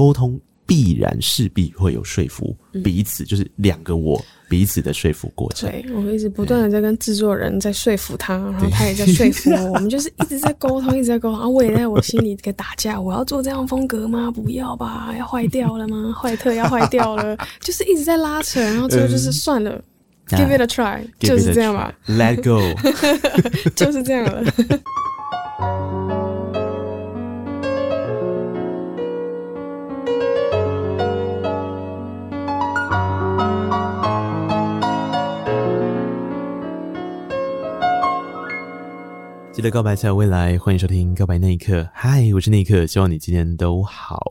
沟通必然势必会有说服彼此，嗯、就是两个我彼此的说服过程。对，我会一直不断的在跟制作人在说服他，然后他也在说服我，我们就是一直在沟通，一直在沟通。啊，我也在我心里给打架，我要做这样风格吗？不要吧，要坏掉了吗？坏特要坏掉了，就是一直在拉扯，然后最后就是算了。嗯 Give it a try，就是这样吧。Let go，就是这样了。记得告白才有未来，欢迎收听《告白那一刻》。嗨，我是那一刻，希望你今天都好。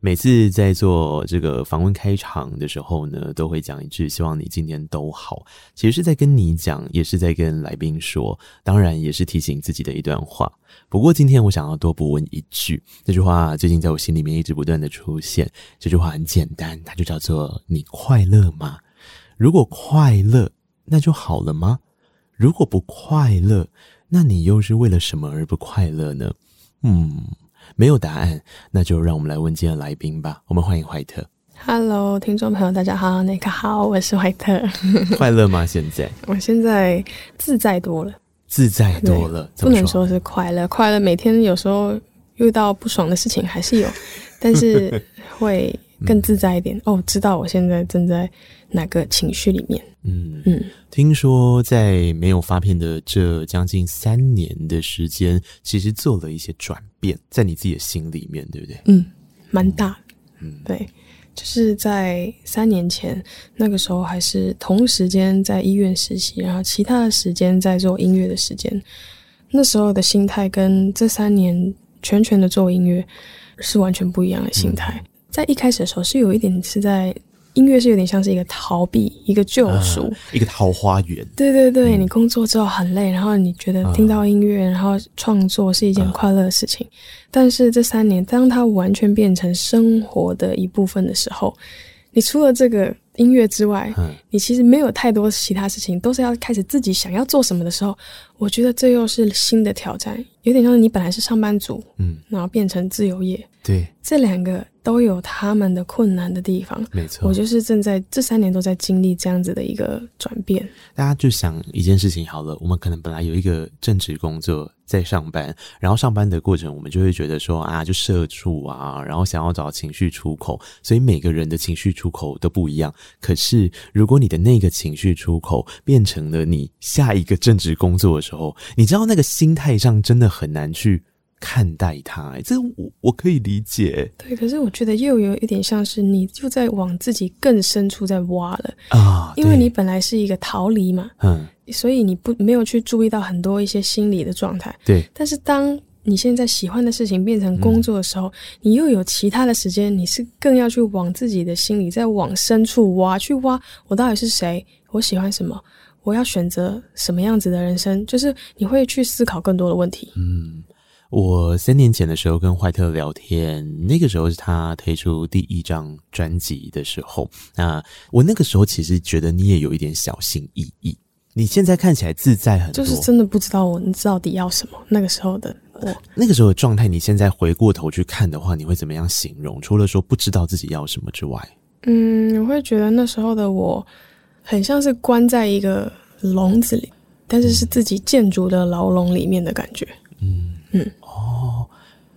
每次在做这个访问开场的时候呢，都会讲一句“希望你今天都好”。其实是在跟你讲，也是在跟来宾说，当然也是提醒自己的一段话。不过今天我想要多补问一句，这句话最近在我心里面一直不断的出现。这句话很简单，它就叫做“你快乐吗？如果快乐，那就好了吗？如果不快乐，那你又是为了什么而不快乐呢？”嗯。没有答案，那就让我们来问今天的来宾吧。我们欢迎怀特。Hello，听众朋友，大家好，那个好，我是怀特。快乐吗？现在？我现在自在多了，自在多了。不能说是快乐，快乐每天有时候遇到不爽的事情还是有，但是 会更自在一点。嗯、哦，知道我现在正在哪个情绪里面。嗯嗯，听说在没有发片的这将近三年的时间，其实做了一些转变，在你自己的心里面，对不对？嗯，蛮大的。嗯，对，就是在三年前那个时候，还是同时间在医院实习，然后其他的时间在做音乐的时间。那时候的心态跟这三年全全的做音乐是完全不一样的心态。嗯，在一开始的时候，是有一点是在。音乐是有点像是一个逃避，一个救赎，啊，一个桃花源。对对对，嗯，你工作之后很累，然后你觉得听到音乐，啊，然后创作是一件快乐的事情。啊，但是这三年，当它完全变成生活的一部分的时候，你除了这个音乐之外，嗯，你其实没有太多其他事情，都是要开始自己想要做什么的时候，我觉得这又是新的挑战，有点像是你本来是上班族，嗯，然后变成自由业，对，这两个。都有他们的困难的地方，没错。我就是正在这三年都在经历这样子的一个转变。大家就想一件事情好了，我们可能本来有一个正职工作在上班，然后上班的过程，我们就会觉得说啊，就社畜啊，然后想要找情绪出口，所以每个人的情绪出口都不一样。可是如果你的那个情绪出口变成了你下一个正职工作的时候，你知道那个心态上真的很难去。看待他，这我我可以理解。对，可是我觉得又有一点像是你就在往自己更深处在挖了啊，因为你本来是一个逃离嘛，嗯，所以你不没有去注意到很多一些心理的状态。对，但是当你现在喜欢的事情变成工作的时候，嗯，你又有其他的时间，你是更要去往自己的心里再往深处挖，去挖我到底是谁，我喜欢什么，我要选择什么样子的人生，就是你会去思考更多的问题。嗯。我三年前的时候跟怀特聊天，那个时候是他推出第一张专辑的时候。那我那个时候其实觉得你也有一点小心翼翼。你现在看起来自在很多，就是真的不知道我你到底要什么。那个时候的我，那个时候的状态，你现在回过头去看的话，你会怎么样形容？除了说不知道自己要什么之外，嗯，我会觉得那时候的我很像是关在一个笼子里，但是是自己建筑的牢笼里面的感觉。嗯嗯。哦，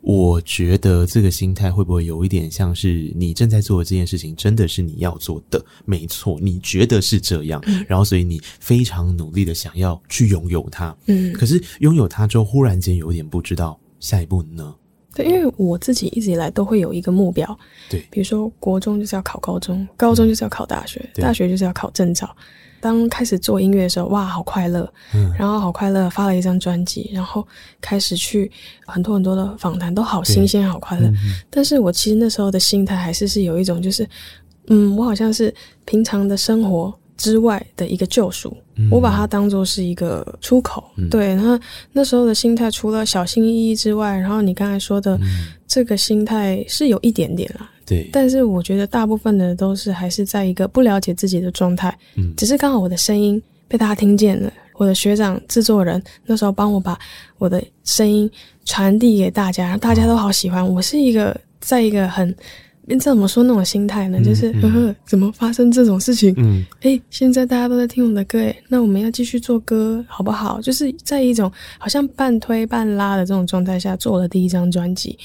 我觉得这个心态会不会有一点像是你正在做的这件事情真的是你要做的？没错，你觉得是这样，嗯，然后所以你非常努力的想要去拥有它，嗯，可是拥有它之后，忽然间有点不知道下一步呢？对，因为我自己一直以来都会有一个目标，对，比如说国中就是要考高中，高中就是要考大学，嗯，大学就是要考证照。当开始做音乐的时候，哇，好快乐，嗯，然后好快乐，发了一张专辑，然后开始去很多很多的访谈，都好新鲜，好快乐，嗯。但是我其实那时候的心态还是是有一种，就是，嗯，我好像是平常的生活之外的一个救赎，嗯，我把它当做是一个出口，嗯，对。然后那时候的心态，除了小心翼翼之外，然后你刚才说的，嗯，这个心态是有一点点啦。对，但是我觉得大部分的都是还是在一个不了解自己的状态，嗯，只是刚好我的声音被大家听见了，我的学长制作人那时候帮我把我的声音传递给大家，大家都好喜欢。我是一个在一个很这怎么说那种心态呢？嗯、就是呵呵，怎么发生这种事情？嗯，哎，现在大家都在听我的歌，哎，那我们要继续做歌好不好？就是在一种好像半推半拉的这种状态下做了第一张专辑，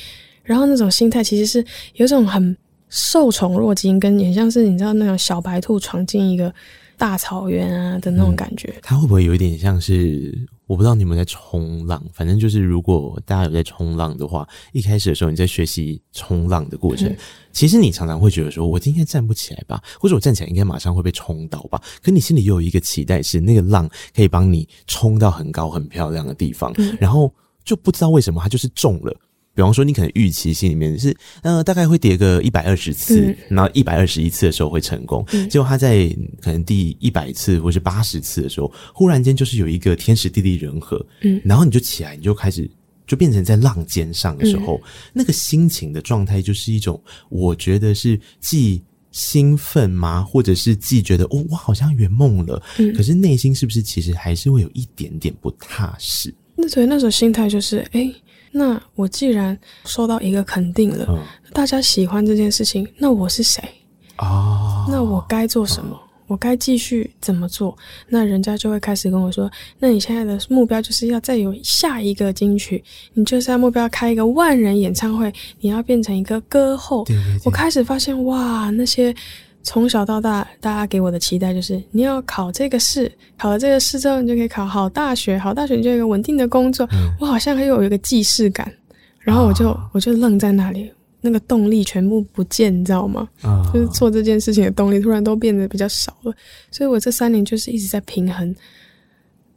然后那种心态其实是有种很受宠若惊，跟也像是你知道那种小白兔闯进一个大草原啊的那种感觉。它、嗯、会不会有一点像是？我不知道你们在冲浪，反正就是如果大家有在冲浪的话，一开始的时候你在学习冲浪的过程，嗯、其实你常常会觉得说，我今天站不起来吧，或者我站起来应该马上会被冲倒吧。可你心里又有一个期待，是那个浪可以帮你冲到很高很漂亮的地方，嗯、然后就不知道为什么它就是中了。比方说，你可能预期心里面是，呃，大概会叠个一百二十次，嗯、然后一百二十一次的时候会成功。嗯、结果他在可能第一百次或是八十次的时候，忽然间就是有一个天时地利人和，嗯，然后你就起来，你就开始就变成在浪尖上的时候，嗯、那个心情的状态就是一种，我觉得是既兴奋吗，或者是既觉得哦，我好像圆梦了，嗯，可是内心是不是其实还是会有一点点不踏实？那所以那种心态就是，哎、欸。那我既然受到一个肯定了，嗯、大家喜欢这件事情，那我是谁啊？那我该做什么？啊、我该继续怎么做？那人家就会开始跟我说：“那你现在的目标就是要再有下一个金曲，你就是要目标开一个万人演唱会，你要变成一个歌后。对对对”我开始发现，哇，那些。从小到大，大家给我的期待就是你要考这个试，考了这个试之后，你就可以考好大学，好大学你就有一个稳定的工作。嗯、我好像还有一个既视感，然后我就、啊、我就愣在那里，那个动力全部不见，你知道吗？啊、就是做这件事情的动力突然都变得比较少了。所以我这三年就是一直在平衡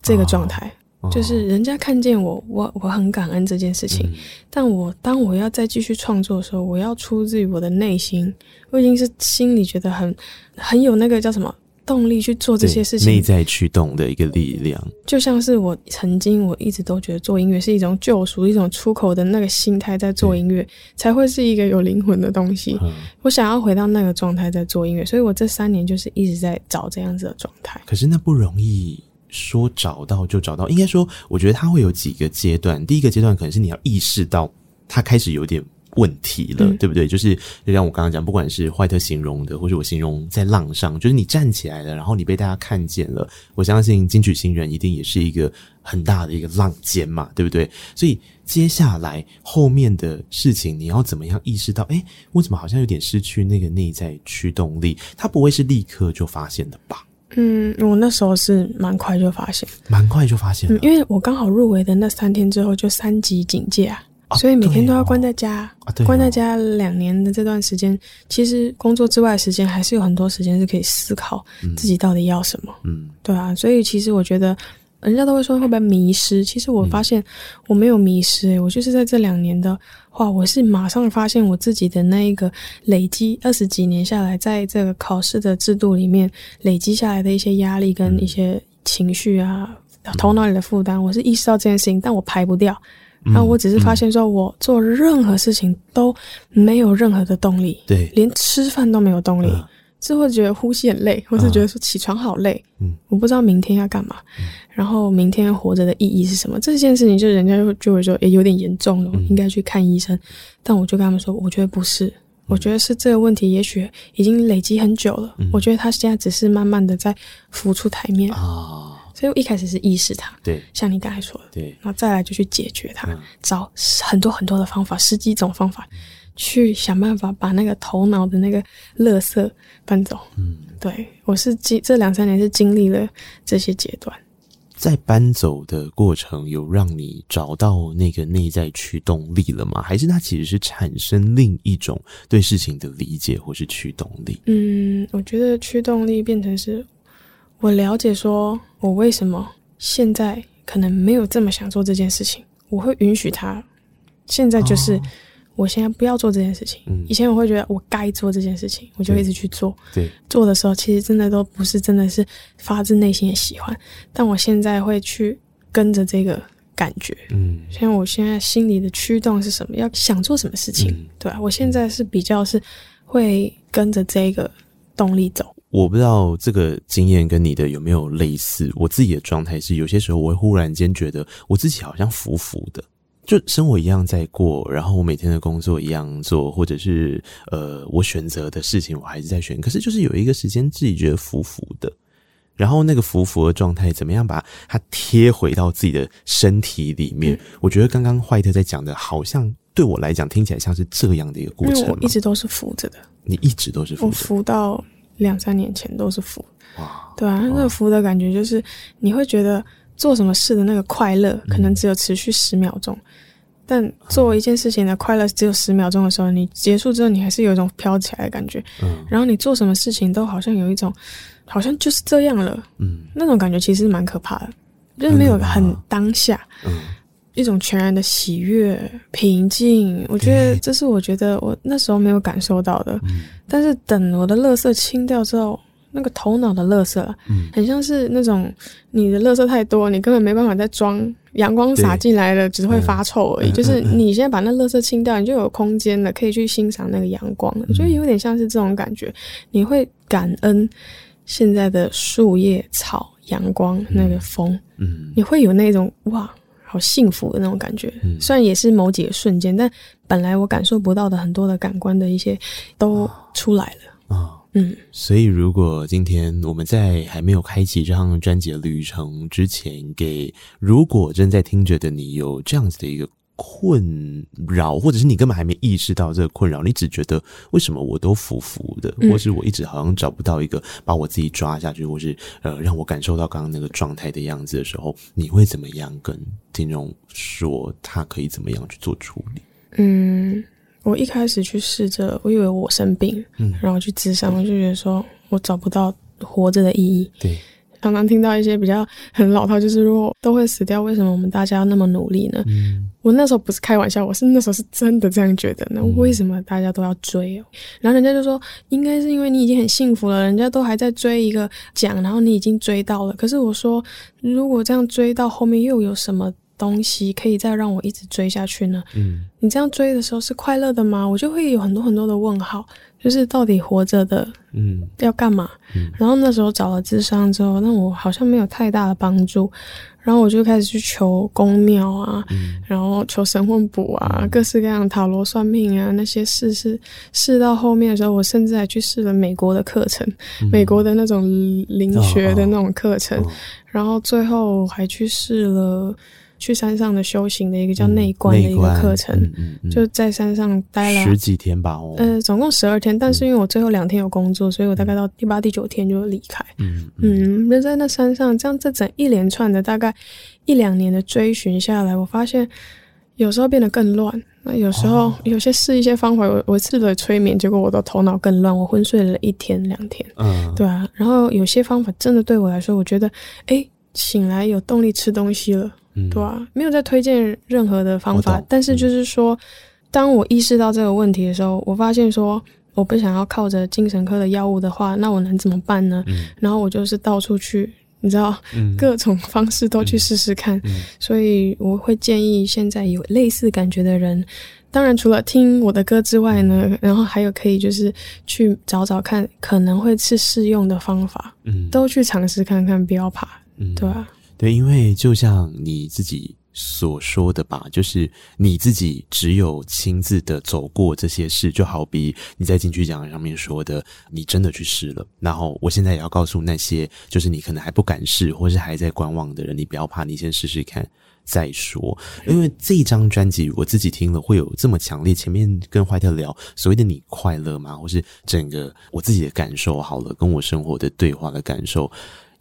这个状态。啊就是人家看见我，我我很感恩这件事情。嗯、但我当我要再继续创作的时候，我要出自于我的内心，我已经是心里觉得很很有那个叫什么动力去做这些事情，内在驱动的一个力量。就像是我曾经我一直都觉得做音乐是一种救赎，一种出口的那个心态，在做音乐、嗯、才会是一个有灵魂的东西。嗯、我想要回到那个状态在做音乐，所以我这三年就是一直在找这样子的状态。可是那不容易。说找到就找到，应该说，我觉得它会有几个阶段。第一个阶段可能是你要意识到它开始有点问题了，嗯、对不对？就是就像我刚刚讲，不管是坏特形容的，或是我形容在浪上，就是你站起来了，然后你被大家看见了。我相信金曲新人一定也是一个很大的一个浪尖嘛，对不对？所以接下来后面的事情，你要怎么样意识到？诶，我怎么好像有点失去那个内在驱动力？它不会是立刻就发现的吧？嗯，我那时候是蛮快就发现，蛮快就发现，嗯，因为我刚好入围的那三天之后就三级警戒啊，啊所以每天都要关在家，哦啊。哦，关在家两年的这段时间，其实工作之外的时间还是有很多时间是可以思考自己到底要什么，嗯，对啊，所以其实我觉得。人家都会说会不会迷失？其实我发现我没有迷失，我就是在这两年的话，我是马上发现我自己的那一个累积二十几年下来，在这个考试的制度里面累积下来的一些压力跟一些情绪啊，嗯、头脑里的负担，我是意识到这件事情，但我排不掉。然后我只是发现说，我做任何事情都没有任何的动力，对，连吃饭都没有动力。嗯是会觉得呼吸很累，或是觉得说起床好累，嗯，我不知道明天要干嘛，嗯、然后明天活着的意义是什么？这件事情就人家就就会说，诶，有点严重了，应该去看医生。嗯、但我就跟他们说，我觉得不是，我觉得是这个问题，也许已经累积很久了。嗯、我觉得他现在只是慢慢的在浮出台面啊，哦、所以我一开始是意识它，对，像你刚才说的，对，然后再来就去解决它，嗯、找很多很多的方法，十几种方法。去想办法把那个头脑的那个垃圾搬走。嗯，对，我是经这两三年是经历了这些阶段，在搬走的过程有让你找到那个内在驱动力了吗？还是它其实是产生另一种对事情的理解或是驱动力？嗯，我觉得驱动力变成是我了解说我为什么现在可能没有这么想做这件事情，我会允许它，现在就是。哦我现在不要做这件事情。嗯，以前我会觉得我该做这件事情，我就一直去做。对，做的时候其实真的都不是真的是发自内心的喜欢，但我现在会去跟着这个感觉。嗯，像我现在心里的驱动是什么？要想做什么事情？嗯，对啊，我现在是比较是会跟着这个动力走。我不知道这个经验跟你的有没有类似。我自己的状态是，有些时候我会忽然间觉得我自己好像浮浮的。就生活一样在过，然后我每天的工作一样做，或者是呃，我选择的事情我还是在选，可是就是有一个时间自己觉得浮浮的，然后那个浮浮的状态，怎么样把它贴回到自己的身体里面？嗯、我觉得刚刚怀特在讲的，好像对我来讲听起来像是这样的一个过程。一直都是浮着的，你一直都是浮着，我浮到两三年前都是浮。哇，对啊，那个浮的感觉就是你会觉得。做什么事的那个快乐，可能只有持续十秒钟，嗯、但做一件事情的快乐只有十秒钟的时候，你结束之后，你还是有一种飘起来的感觉。嗯，然后你做什么事情都好像有一种，好像就是这样了。嗯，那种感觉其实蛮可怕的，就是没有很当下。嗯，一种全然的喜悦、平静，我觉得这是我觉得我那时候没有感受到的。嗯，但是等我的乐色清掉之后。那个头脑的垃圾，嗯，很像是那种你的垃圾太多，你根本没办法再装，阳光洒进来了只会发臭而已。嗯、就是你现在把那垃圾清掉，你就有空间了，可以去欣赏那个阳光。我觉得有点像是这种感觉，你会感恩现在的树叶、草、阳光、那个风，嗯，你会有那种哇，好幸福的那种感觉。嗯、虽然也是某几个瞬间，但本来我感受不到的很多的感官的一些都出来了。啊。哦嗯，所以如果今天我们在还没有开启这趟专辑的旅程之前，给如果正在听着的你有这样子的一个困扰，或者是你根本还没意识到这个困扰，你只觉得为什么我都浮浮的，或是我一直好像找不到一个把我自己抓下去，或是呃让我感受到刚刚那个状态的样子的时候，你会怎么样跟听众说他可以怎么样去做处理？嗯。我一开始去试着，我以为我生病，嗯，然后去咨商，我就觉得说我找不到活着的意义。对，常常听到一些比较很老套，就是如果都会死掉，为什么我们大家要那么努力呢？嗯，我那时候不是开玩笑，我是那时候是真的这样觉得那。为什么大家都要追哦？然后人家就说，应该是因为你已经很幸福了，人家都还在追一个奖，然后你已经追到了。可是我说，如果这样追到后面又有什么？东西可以再让我一直追下去呢？嗯，你这样追的时候是快乐的吗？我就会有很多很多的问号，就是到底活着的，嗯，要干嘛？嗯，然后那时候找了智商之后，那我好像没有太大的帮助，然后我就开始去求公庙啊，嗯，然后求神问卜啊，嗯，各式各样塔罗算命啊那些试试试到后面的时候，我甚至还去试了美国的课程，嗯，美国的那种灵学的那种课程，哦哦，然后最后还去试了。去山上的修行的一个叫内观的一个课程，嗯嗯嗯、就在山上待了十几天吧，哦，呃，总共十二天，但是因为我最后两天有工作，所以我大概到第八、第九天就离开。嗯嗯，就、嗯、在那山上，这样这整一连串的大概一两年的追寻下来，我发现有时候变得更乱，那有时候有些试一些方法，我我试了催眠，结果我的头脑更乱，我昏睡了一天两天。嗯，对啊，然后有些方法真的对我来说，我觉得，哎，醒来有动力吃东西了。嗯，对啊，没有在推荐任何的方法，但是就是说，当我意识到这个问题的时候，我发现说，我不想要靠着精神科的药物的话，那我能怎么办呢？嗯，然后我就是到处去，你知道，嗯，各种方式都去试试看。嗯，所以我会建议现在有类似感觉的人，当然除了听我的歌之外呢，然后还有可以就是去找找看可能会是适用的方法，嗯，都去尝试看看，不要怕，嗯，对啊。对，因为就像你自己所说的吧，就是你自己只有亲自的走过这些事，就好比你在金曲奖上面说的，你真的去试了。然后我现在也要告诉那些，就是你可能还不敢试，或是还在观望的人，你不要怕，你先试试看再说。因为这张专辑我自己听了会有这么强烈。前面跟坏特聊所谓的你快乐吗？或是整个我自己的感受好了，跟我生活的对话的感受。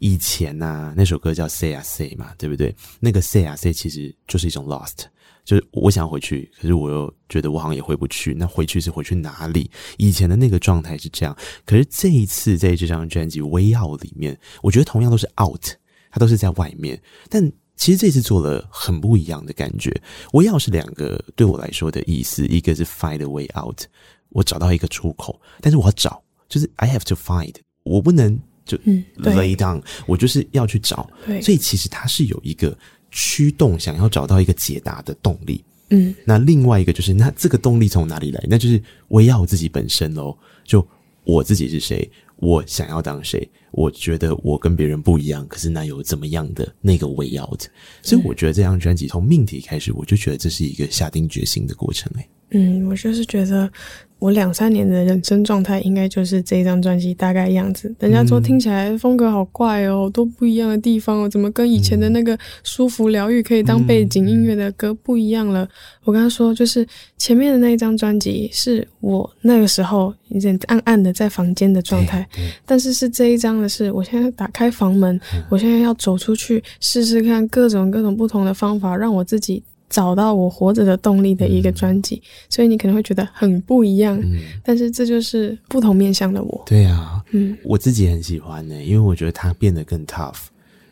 以前呐、那首歌叫 Say I Say 嘛，对不对？那个 Say I Say 其实就是一种 lost，就是我想回去，可是我又觉得我好像也回不去。那回去是回去哪里？以前的那个状态是这样，可是这一次在这张专辑《Way Out》里面，我觉得同样都是 out，它都是在外面。但其实这次做了很不一样的感觉。Way Out 是两个对我来说的意思，一个是 find a way out，我找到一个出口，但是我要找，就是 I have to find，我不能。就 lay down，嗯，我就是要去找，所以其实它是有一个驱动，想要找到一个解答的动力。嗯，那另外一个就是，那这个动力从哪里来？那就是围绕我自己本身喽。就我自己是谁？我想要当谁？我觉得我跟别人不一样，可是那有怎么样的那个 way out？所以我觉得这张专辑从命题开始，我就觉得这是一个下定决心的过程。哎，嗯，我就是觉得。我两三年的人生状态应该就是这一张专辑大概样子。人家说听起来风格好怪哦，都不一样的地方哦，怎么跟以前的那个舒服疗愈可以当背景音乐的歌不一样了？我跟他说，就是前面的那一张专辑是我那个时候有点暗暗的在房间的状态，但是是这一张的是我现在打开房门，我现在要走出去试试看各种各种不同的方法，让我自己。找到我活着的动力的一个专辑，嗯，所以你可能会觉得很不一样，嗯，但是这就是不同面向的我。对啊，嗯，我自己很喜欢呢，因为我觉得他变得更 tough，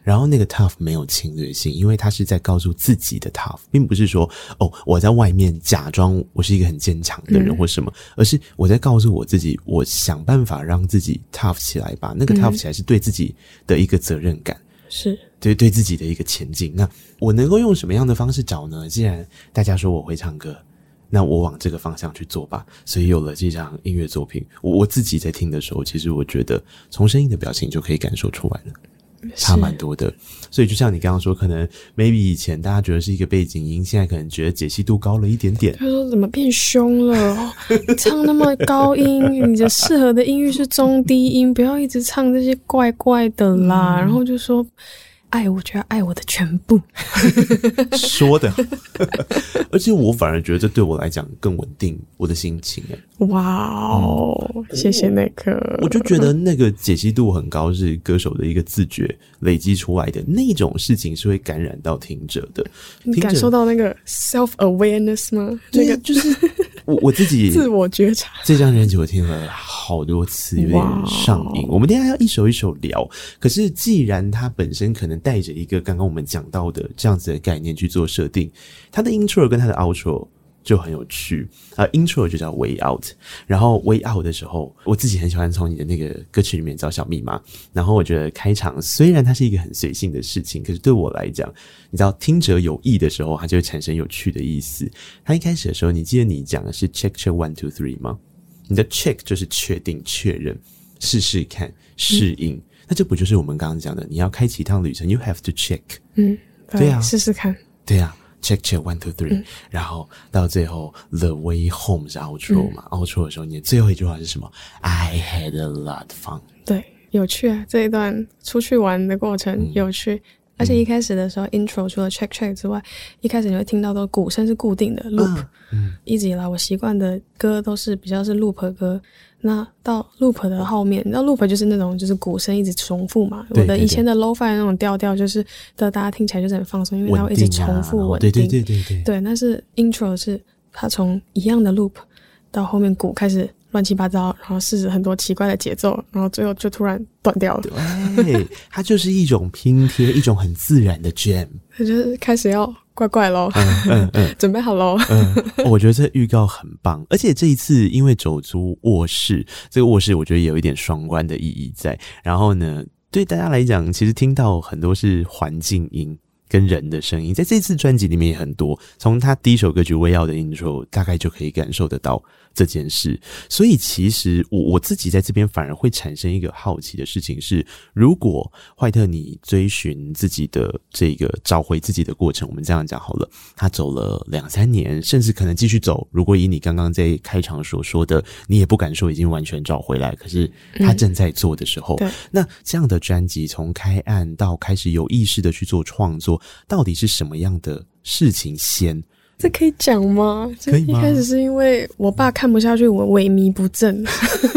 然后那个 tough 没有侵略性，因为他是在告诉自己的 tough，并不是说哦我在外面假装我是一个很坚强的人或什么，嗯，而是我在告诉我自己，我想办法让自己 tough 起来吧。那个 tough 起来是对自己的一个责任感。是对对自己的一个前进。那我能够用什么样的方式找呢？既然大家说我会唱歌，那我往这个方向去做吧。所以有了这张音乐作品，我我自己在听的时候，其实我觉得从声音的表情就可以感受出来了，差蛮多的。所以就像你刚刚说，可能 maybe 以前大家觉得是一个背景音，现在可能觉得解析度高了一点点。他说怎么变凶了？唱那么高音，你的适合的音域是中低音，不要一直唱这些怪怪的啦。嗯、然后就说。爱我就要爱我的全部，说的，而且我反而觉得这对我来讲更稳定我的心情。哎，哇哦，谢谢那个，我就觉得那个解析度很高，是歌手的一个自觉累积出来的那种事情，是会感染到听者的，你感受到那个 self awareness 吗？那个就是我我自己 自我觉察。这张专辑我听了好多次，有点上瘾。我们等一下要一首一首聊，可是既然它本身可能。带着一个刚刚我们讲到的这样子的概念去做设定，它的 intro 跟它的 outro 就很有趣啊。intro 就叫 way out，然后 way out 的时候，我自己很喜欢从你的那个歌曲里面找小密码。然后我觉得开场虽然它是一个很随性的事情，可是对我来讲，你知道听者有意的时候，它就会产生有趣的意思。它一开始的时候，你记得你讲的是 check check one two three 吗？你的 check 就是确定、确认、试试看、适应。嗯那这不就是我们刚刚讲的？你要开启一趟旅程，you have to check。嗯，对啊，试试看。对啊，check check one two three，嗯。然后到最后，the way home 是 outro 嘛，嗯？outro 的时候，你的最后一句话是什么？I had a lot of fun。对，有趣啊！这一段出去玩的过程，嗯，有趣。而且一开始的时候，嗯，intro 除了 check check 之外，一开始你会听到的鼓声是固定的 loop。嗯，一直以来我习惯的歌都是比较是 loop 歌。那到 loop 的后面，那 loop 就是那种就是鼓声一直重复嘛。对对对，我的以前的 low fi 那种调调就是的，大家听起来就是很放松，因为它会一直重复稳定。对对对对对。对，那是 intro 是它从一样的 loop 到后面鼓开始乱七八糟，然后试着很多奇怪的节奏，然后最后就突然断掉了。对，它就是一种拼贴，一种很自然的 jam。它就是开始要。怪怪喽，嗯嗯嗯，准备好喽。嗯，我觉得这预告很棒，而且这一次因为走出卧室，这个卧室我觉得也有一点双关的意义在。然后呢，对大家来讲，其实听到很多是环境音跟人的声音，在这次专辑里面也很多。从他第一首歌曲《微耀》的 intro，大概就可以感受得到。这件事，所以其实我我自己在这边反而会产生一个好奇的事情是：如果怀特你追寻自己的这个找回自己的过程，我们这样讲好了，他走了两三年，甚至可能继续走。如果以你刚刚在开场所说的，你也不敢说已经完全找回来，可是他正在做的时候，嗯、那这样的专辑从开案到开始有意识的去做创作，到底是什么样的事情先？这可以讲吗？可以吗？一开始是因为我爸看不下去我萎靡不振，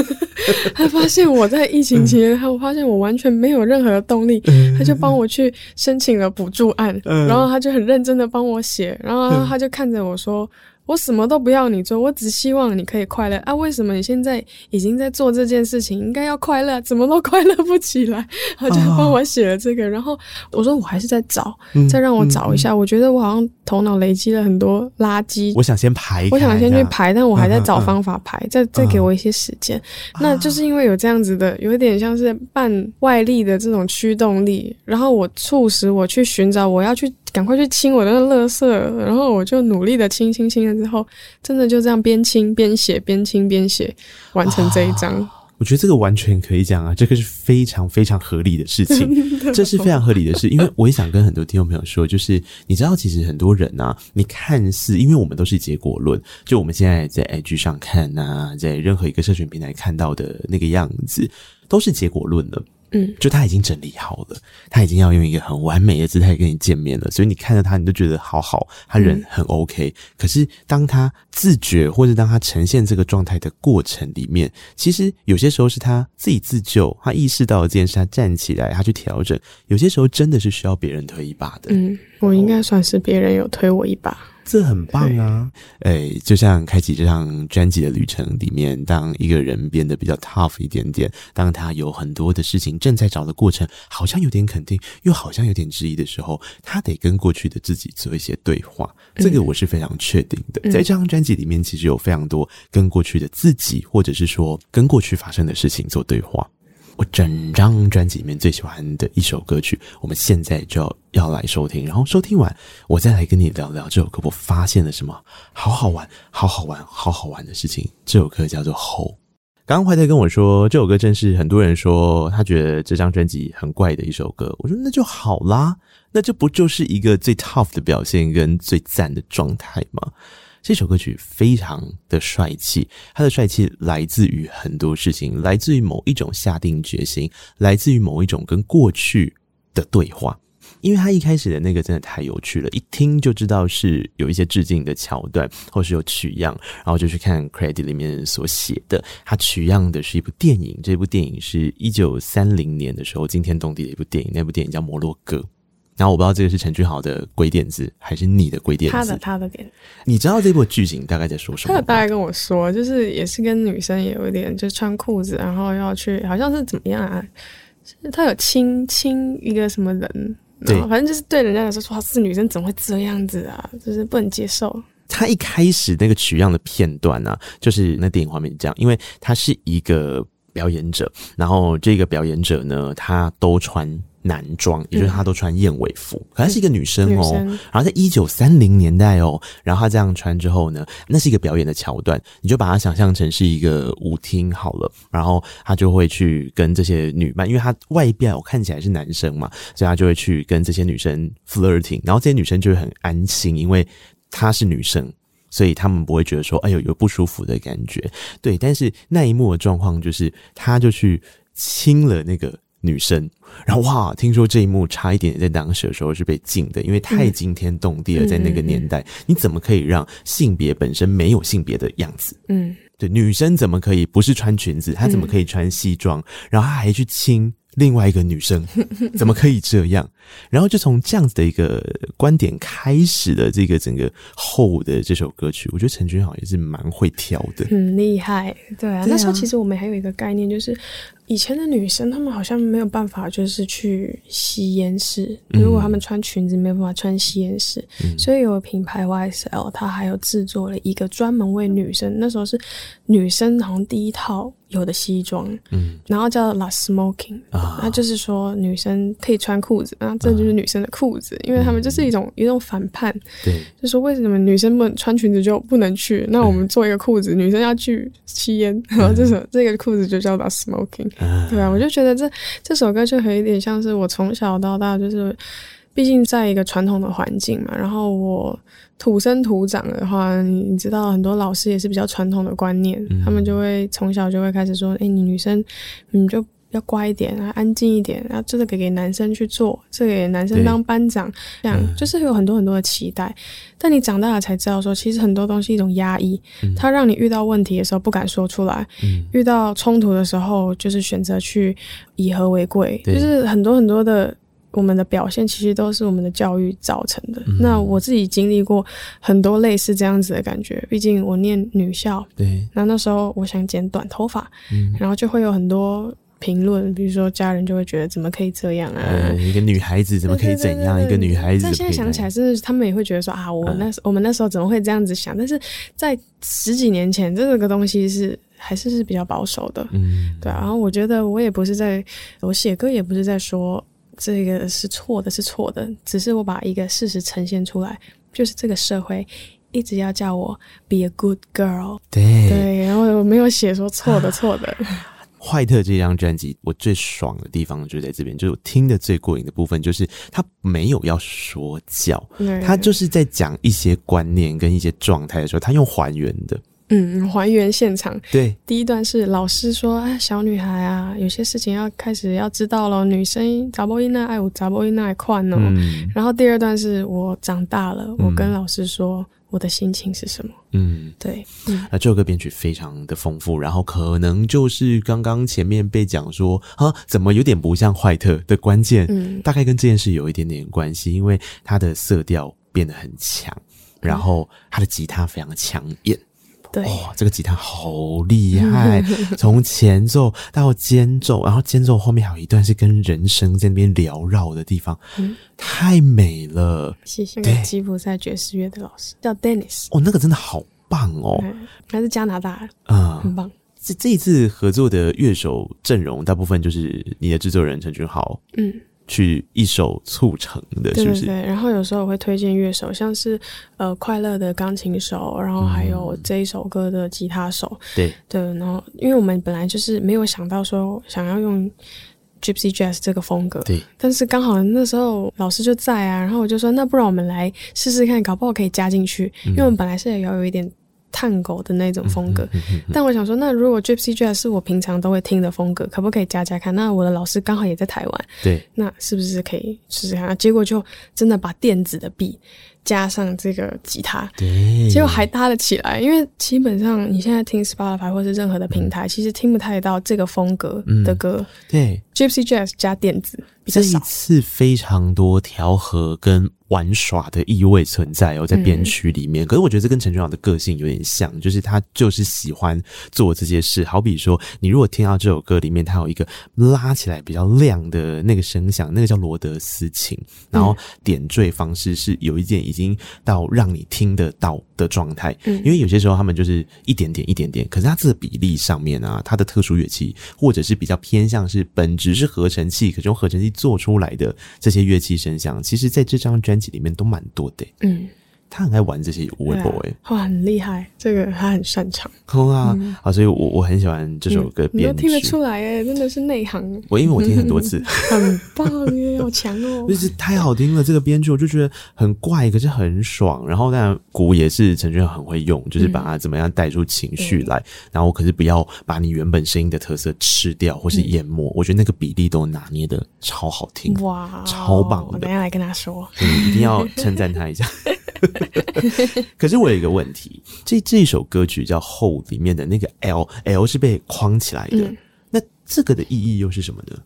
他发现我在疫情期间，他发现我完全没有任何的动力，他就帮我去申请了补助案，然后他就很认真的帮我写，然后他就看着我说。我什么都不要你做，我只希望你可以快乐啊！为什么你现在已经在做这件事情，应该要快乐，怎么都快乐不起来？他就帮我写了这个，然后我说我还是在找，再让我找一下。我觉得我好像头脑累积了很多垃圾，我想先排，我想先去排，但我还在找方法排，再再给我一些时间。那就是因为有这样子的，有一点像是半外力的这种驱动力，然后我促使我去寻找，我要去。赶快去清我的那垃圾，然后我就努力的清清清了之后，真的就这样边清边写，边清边写，完成这一张。我觉得这个完全可以讲啊，这个是非常非常合理的事情，这是非常合理的事。因为我也想跟很多听众朋友说，就是你知道，其实很多人啊，你看似因为我们都是结果论，就我们现在在 IG 上看啊，在任何一个社群平台看到的那个样子，都是结果论的。嗯，就他已经整理好了，他已经要用一个很完美的姿态跟你见面了，所以你看着他，你都觉得好好，他人很 OK。嗯。可是当他自觉或者当他呈现这个状态的过程里面，其实有些时候是他自己自救，他意识到了这件事，他站起来，他去调整。有些时候真的是需要别人推一把的。嗯，我应该算是别人有推我一把。这很棒啊！哎，就像开启这趟专辑的旅程里面，当一个人变得比较 tough 一点点，当他有很多的事情正在找的过程，好像有点肯定，又好像有点质疑的时候，他得跟过去的自己做一些对话。这个我是非常确定的。在这张专辑里面，其实有非常多跟过去的自己，或者是说跟过去发生的事情做对话。我整张专辑里面最喜欢的一首歌曲，我们现在就要要来收听，然后收听完，我再来跟你聊聊这首歌。我发现了什么好好玩、好好玩、好好玩的事情？这首歌叫做《Ho》。刚刚怀特跟我说，这首歌正是很多人说他觉得这张专辑很怪的一首歌。我说那就好啦，那这不就是一个最 tough 的表现跟最赞的状态吗？这首歌曲非常的帅气，它的帅气来自于很多事情，来自于某一种下定决心，来自于某一种跟过去的对话。因为他一开始的那个真的太有趣了，一听就知道是有一些致敬的桥段，或是有取样，然后就去看 credit 里面所写的，他取样的是一部电影，这部电影是一九三零年的时候惊天动地的一部电影，那部电影叫《摩洛哥》。然后我不知道这个是陈俊豪的鬼点子，还是你的鬼点子？他的他的点。你知道这部剧情大概在说什么？他大概跟我说，就是也是跟女生也有一点，就是穿裤子，然后要去，好像是怎么样啊？是他有亲亲一个什么人？对，反正就是对人家来说，说哇，是女生怎么会这样子啊？就是不能接受。他一开始那个取样的片段呢、啊，就是那电影画面这样，因为他是一个表演者，然后这个表演者呢，他都穿。男装，也就是她都穿燕尾服，嗯、可她是一个女生哦。生然后在一九三零年代哦，然后她这样穿之后呢，那是一个表演的桥段，你就把它想象成是一个舞厅好了。然后她就会去跟这些女伴，因为她外表看起来是男生嘛，所以她就会去跟这些女生 flirting。然后这些女生就会很安心，因为她是女生，所以他们不会觉得说哎呦有不舒服的感觉。对，但是那一幕的状况就是，他就去亲了那个。女生，然后哇，听说这一幕差一点在当时的时候是被禁的，因为太惊天动地了。在那个年代，你怎么可以让性别本身没有性别的样子？嗯，对，女生怎么可以不是穿裙子？她怎么可以穿西装？然后她还去亲另外一个女生，怎么可以这样？然后就从这样子的一个观点开始的这个整个后的这首歌曲，我觉得陈君豪也是蛮会挑的，很厉害。对啊，那时候其实我们还有一个概念就是。以前的女生，她们好像没有办法，就是去吸烟室。如果她们穿裙子，没有办法穿吸烟室。嗯、所以有品牌 YSL，它还有制作了一个专门为女生，那时候是女生好像第一套有的西装，嗯，然后叫 La Smoking，啊，那就是说女生可以穿裤子，啊，这就是女生的裤子，因为他们这是一种一种反叛，对，就说为什么女生们穿裙子就不能去？那我们做一个裤子，女生要去吸烟，然后这首 这个裤子就叫 La Smoking。对啊，我就觉得这这首歌就有一点像是我从小到大，就是毕竟在一个传统的环境嘛，然后我土生土长的话，你你知道很多老师也是比较传统的观念，嗯、他们就会从小就会开始说，哎，你女生你就。要乖一点啊，安静一点，然后这个给给男生去做，这个给男生当班长，这样、嗯、就是有很多很多的期待。但你长大了才知道说，说其实很多东西一种压抑，嗯、它让你遇到问题的时候不敢说出来，嗯、遇到冲突的时候就是选择去以和为贵，就是很多很多的我们的表现其实都是我们的教育造成的。嗯、那我自己经历过很多类似这样子的感觉，毕竟我念女校，对，那那时候我想剪短头发，嗯、然后就会有很多。评论，比如说家人就会觉得怎么可以这样啊？呃、一个女孩子怎么可以怎样？一个女孩子，但现在想起来是他们也会觉得说啊，我那时、嗯、我们那时候怎么会这样子想？但是在十几年前，这个东西是还是是比较保守的，嗯，对啊。然后我觉得我也不是在我写歌，也不是在说这个是错的，是错的，只是我把一个事实呈现出来，就是这个社会一直要叫我 be a good girl，对对，然后我没有写说错的错的。坏特这张专辑，我最爽的地方就在这边，就是我听的最过瘾的部分，就是他没有要说教，他就是在讲一些观念跟一些状态的时候，他用还原的。嗯，还原现场。对，第一段是老师说：“哎，小女孩啊，有些事情要开始要知道了。女生查某囡仔爱有查某囡仔的款哦。嗯”然后第二段是我长大了，我跟老师说我的心情是什么。嗯，对。嗯、那这首歌编曲非常的丰富，然后可能就是刚刚前面被讲说啊，怎么有点不像坏特的关键，嗯，大概跟这件事有一点点关系，因为它的色调变得很强，然后它的吉他非常的抢眼。对，哇、哦，这个吉他好厉害！从前奏到间奏，然后间奏后面还有一段是跟人声在那边缭绕的地方，嗯，太美了。谢谢吉普赛爵士乐的老师叫 Dennis，哦，那个真的好棒哦，他是加拿大，嗯，很棒。这这一次合作的乐手阵容，大部分就是你的制作人陈君豪，嗯。去一手促成的，是不是？对对对。然后有时候我会推荐乐手，像是呃快乐的钢琴手，然后还有这一首歌的吉他手。对对。然后因为我们本来就是没有想到说想要用 Gypsy Jazz 这个风格，对。但是刚好那时候老师就在啊，然后我就说那不然我们来试试看，搞不好可以加进去，因为我们本来是也要有一点。探狗的那种风格，但我想说，那如果 Gypsy Jazz 是我平常都会听的风格，可不可以加加看？那我的老师刚好也在台湾，对，那是不是可以试试看？结果就真的把电子的 beat 加上这个吉他，对，结果还搭了起来。因为基本上你现在听 Spotify 或是任何的平台，其实听不太到这个风格的歌。对，Gypsy Jazz 加电子比较少，这一次非常多调和跟。玩耍的意味存在哦，在编曲里面。嗯、可是我觉得这跟陈俊朗的个性有点像，就是他就是喜欢做这些事。好比说，你如果听到这首歌里面，它有一个拉起来比较亮的那个声响，那个叫罗德斯琴，然后点缀方式是有一点已经到让你听得到的状态。嗯，因为有些时候他们就是一点点一点点，可是它这个比例上面啊，它的特殊乐器或者是比较偏向是本质是合成器，可是用合成器做出来的这些乐器声响，其实在这张专辑。里面都蛮多的，嗯，他很爱玩这些微博，哎，哇，很厉害，这个他很擅长，啊，啊，所以我我很喜欢这首歌编曲，听得出来，哎，真的是内行。我因为我听很多次，很棒耶，好强哦，就是太好听了，这个编曲我就觉得很怪，可是很爽。然后当然鼓也是陈俊很会用，就是把它怎么样带出情绪来，然后可是不要把你原本声音的特色吃掉或是淹没。我觉得那个比例都拿捏的超好听，哇，超棒的。我等下来跟他说，嗯，一定要称赞他一下。可是我有一个问题，这这首歌曲叫《后》里面的那个 L L 是被框起来的，嗯、那这个的意义又是什么呢？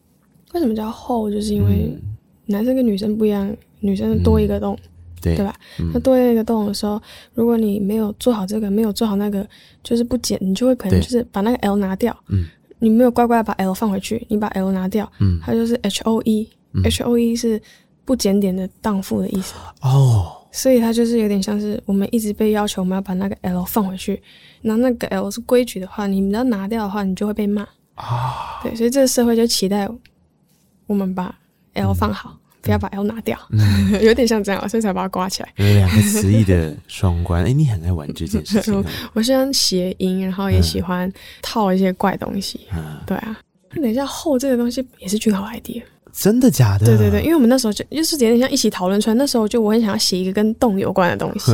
为什么叫后？就是因为男生跟女生不一样，女生多一个洞，嗯、对对吧？那、嗯、多一个洞的时候，如果你没有做好这个，没有做好那个，就是不剪，你就会可能就是把那个 L 拿掉。嗯，你没有乖乖把 L 放回去，你把 L 拿掉，嗯，它就是 H O E，H O E 是不检点的荡妇的意思。哦。所以它就是有点像是我们一直被要求我们要把那个 L 放回去，然后那个 L 是规矩的话，你要拿掉的话，你就会被骂啊。对，所以这个社会就期待我们把 L 放好，嗯、不要把 L 拿掉，嗯、有点像这样，所以才把它挂起来。有两个词义的双关，哎、欸，你很爱玩这件事情、啊。我喜欢谐音，然后也喜欢套一些怪东西。嗯、对啊，那等一下后这个东西也是句号 idea。真的假的？对对对，因为我们那时候就就是有点像一起讨论出来。那时候就我很想要写一个跟动有关的东西，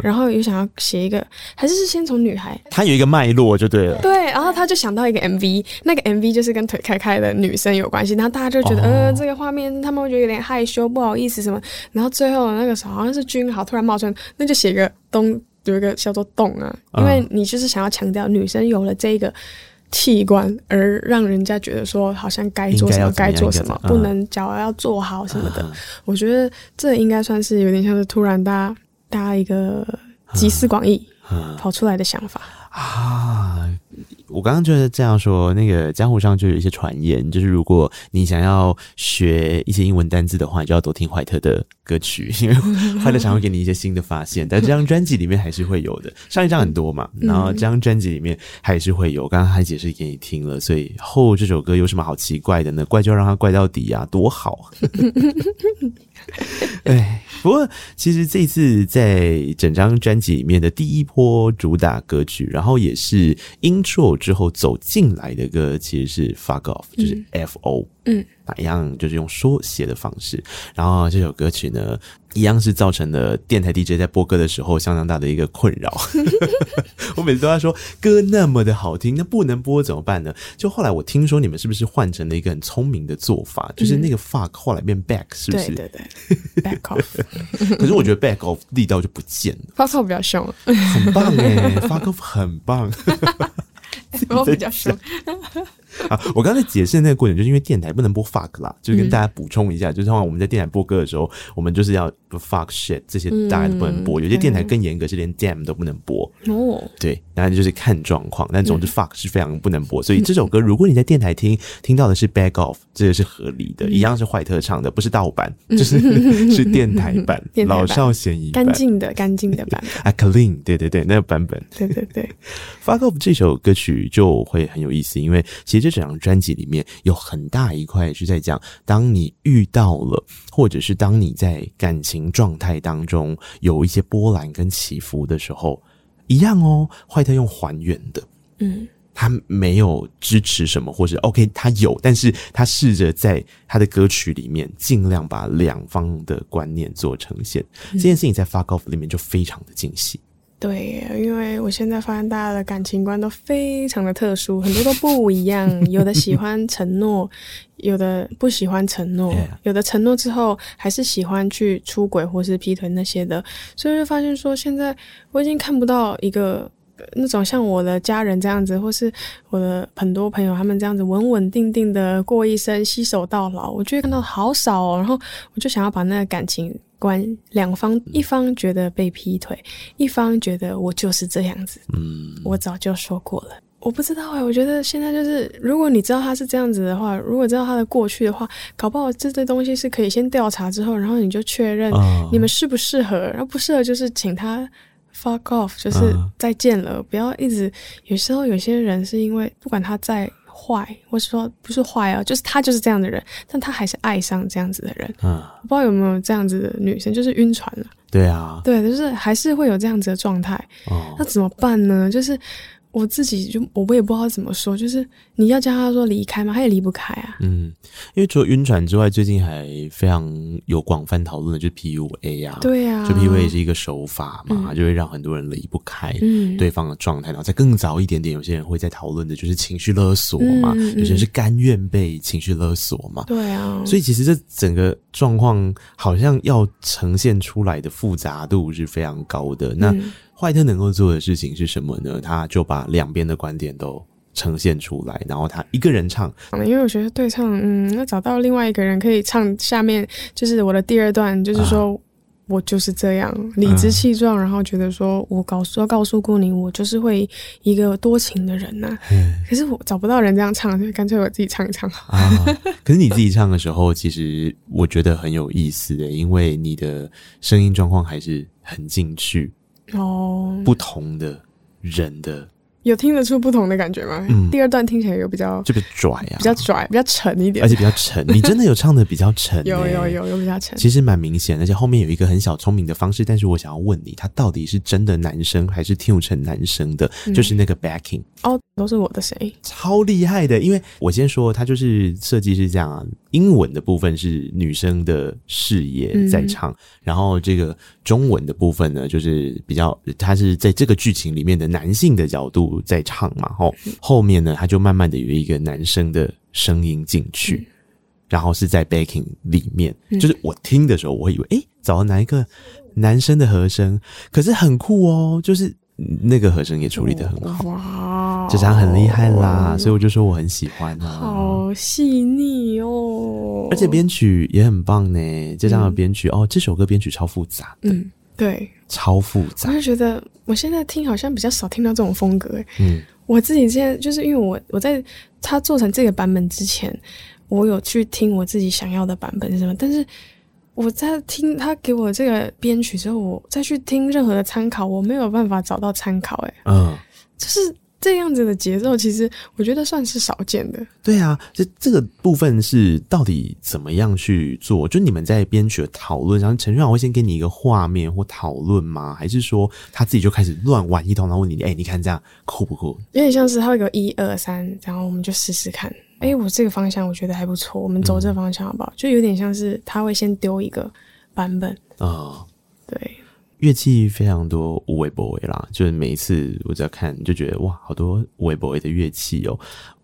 然后又想要写一个，还是是先从女孩，她有一个脉络就对了。对，然后他就想到一个 MV，那个 MV 就是跟腿开开的女生有关系，然后大家就觉得，哦、呃，这个画面他们会觉得有点害羞，不好意思什么。然后最后那个时候好像是君豪突然冒出来，那就写一个动，有一个叫做动啊，因为你就是想要强调女生有了这个。器官，而让人家觉得说好像该做什么该做什么，不能脚要做好什么的。嗯、我觉得这应该算是有点像是突然大家大家一个集思广益跑出来的想法、啊。我刚刚就是这样说，那个江湖上就有一些传言，就是如果你想要学一些英文单字的话，你就要多听怀特的歌曲，因为怀特常会给你一些新的发现。但这张专辑里面还是会有的，上一张很多嘛，然后这张专辑里面还是会有。刚刚还解释给你听了，所以后这首歌有什么好奇怪的呢？怪就让它怪到底啊，多好！哎，不过其实这次在整张专辑里面的第一波主打歌曲，然后也是 intro。之后走进来的歌，其实是 Fuck Off，就是 F O，嗯，那一样就是用说写的方式。然后这首歌曲呢，一样是造成了电台 DJ 在播歌的时候相当大的一个困扰。我每次都在说歌那么的好听，那不能播怎么办呢？就后来我听说你们是不是换成了一个很聪明的做法，就是那个 Fuck 后来变 Back，是不是？对对对，Back Off。可是我觉得 Back Off 力道就不见了，Fuck Off 比较凶，很棒哎，Fuck Off 很棒。我比较凶 啊！我刚才解释的那个过程，就是因为电台不能播 fuck 啦，就是跟大家补充一下，嗯、就是像我们在电台播歌的时候，我们就是要 fuck shit 这些大家都不能播，嗯、有些电台更严格，是连 damn 都不能播。哦，对，当然就是看状况，但总之 fuck 是非常不能播。嗯、所以这首歌，如果你在电台听听到的是 back off，这个是合理的，嗯、一样是坏特唱的，不是盗版，就是、嗯、是电台版，台版。老少咸宜，干净的干净的版本。啊，clean，对对对，那个版本，对对对，fuck off 这首歌曲就会很有意思，因为其实这整张专辑里面有很大一块是在讲，当你遇到了，或者是当你在感情状态当中有一些波澜跟起伏的时候，一样哦。坏特用还原的，嗯，他没有支持什么，或者 OK，他有，但是他试着在他的歌曲里面尽量把两方的观念做呈现。嗯、这件事情在 Fuck Off 里面就非常的惊喜。对，因为我现在发现大家的感情观都非常的特殊，很多都不一样。有的喜欢承诺，有的不喜欢承诺.有的承诺之后还是喜欢去出轨或是劈腿那些的。所以就发现说，现在我已经看不到一个那种像我的家人这样子，或是我的很多朋友他们这样子稳稳定定的过一生，携手到老。我觉得看到好少哦，然后我就想要把那个感情。关两方，一方觉得被劈腿，一方觉得我就是这样子。嗯，我早就说过了。我不知道哎、欸，我觉得现在就是，如果你知道他是这样子的话，如果知道他的过去的话，搞不好这些东西是可以先调查之后，然后你就确认你们适不适合，然后不适合就是请他 fuck off，就是再见了，不要一直。有时候有些人是因为不管他再。坏，或是说不是坏啊，就是他就是这样的人，但他还是爱上这样子的人。嗯，我不知道有没有这样子的女生，就是晕船了。对啊，对，就是还是会有这样子的状态。哦，那怎么办呢？就是。我自己就我我也不知道怎么说，就是你要叫他说离开吗？他也离不开啊。嗯，因为除了晕船之外，最近还非常有广泛讨论的就是 PUA 啊。对啊，就 PUA 是一个手法嘛，嗯、就会让很多人离不开对方的状态。嗯、然后在更早一点点，有些人会在讨论的就是情绪勒索嘛，有些人是甘愿被情绪勒索嘛。对啊，所以其实这整个状况好像要呈现出来的复杂度是非常高的。那。嗯坏特能够做的事情是什么呢？他就把两边的观点都呈现出来，然后他一个人唱。因为我觉得对唱，嗯，那找到另外一个人可以唱下面，就是我的第二段，就是说、啊、我就是这样理直气壮，啊、然后觉得说我告诉告诉过你，我就是会一个多情的人呐、啊。嗯、可是我找不到人这样唱，就干脆我自己唱一唱好。啊，可是你自己唱的时候，其实我觉得很有意思的，因为你的声音状况还是很进去。哦，不同的人的有听得出不同的感觉吗？嗯，第二段听起来有比较这个拽啊，比较拽，比较沉一点，而且比较沉。你真的有唱的比较沉，有有有有比较沉，其实蛮明显。而且后面有一个很小聪明的方式，但是我想要问你，他到底是真的男生还是 tune 成男生的？嗯、就是那个 backing 哦，都是我的谁，超厉害的。因为我先说，他就是设计是这样啊。英文的部分是女生的视野在唱，嗯、然后这个中文的部分呢，就是比较他是在这个剧情里面的男性的角度在唱嘛，后后面呢，他就慢慢的有一个男生的声音进去，嗯、然后是在 backing 里面，嗯、就是我听的时候，我会以为诶，找到哪一个男生的和声，可是很酷哦，就是。那个和声也处理的很好，哇，这张很厉害啦，所以我就说我很喜欢啊，好细腻哦，而且编曲也很棒呢。这张的编曲、嗯、哦，这首歌编曲超复杂的，嗯，对，超复杂。我就觉得我现在听好像比较少听到这种风格，嗯，我自己现在就是因为我我在他做成这个版本之前，我有去听我自己想要的版本是什么，但是。我在听他给我这个编曲之后，我再去听任何的参考，我没有办法找到参考、欸。哎，嗯，就是这样子的节奏，其实我觉得算是少见的。对啊，这这个部分是到底怎么样去做？就你们在编曲的讨论，然后陈学长会先给你一个画面或讨论吗？还是说他自己就开始乱玩一通，然后问你，哎，你看这样酷不酷？有点像是他会有一二三，然后我们就试试看。哎，我这个方向我觉得还不错，我们走这个方向好不好？嗯、就有点像是他会先丢一个版本啊，哦、对。乐器非常多，无微不微啦。就是每一次我只要看，就觉得哇，好多无微不微的乐器哦。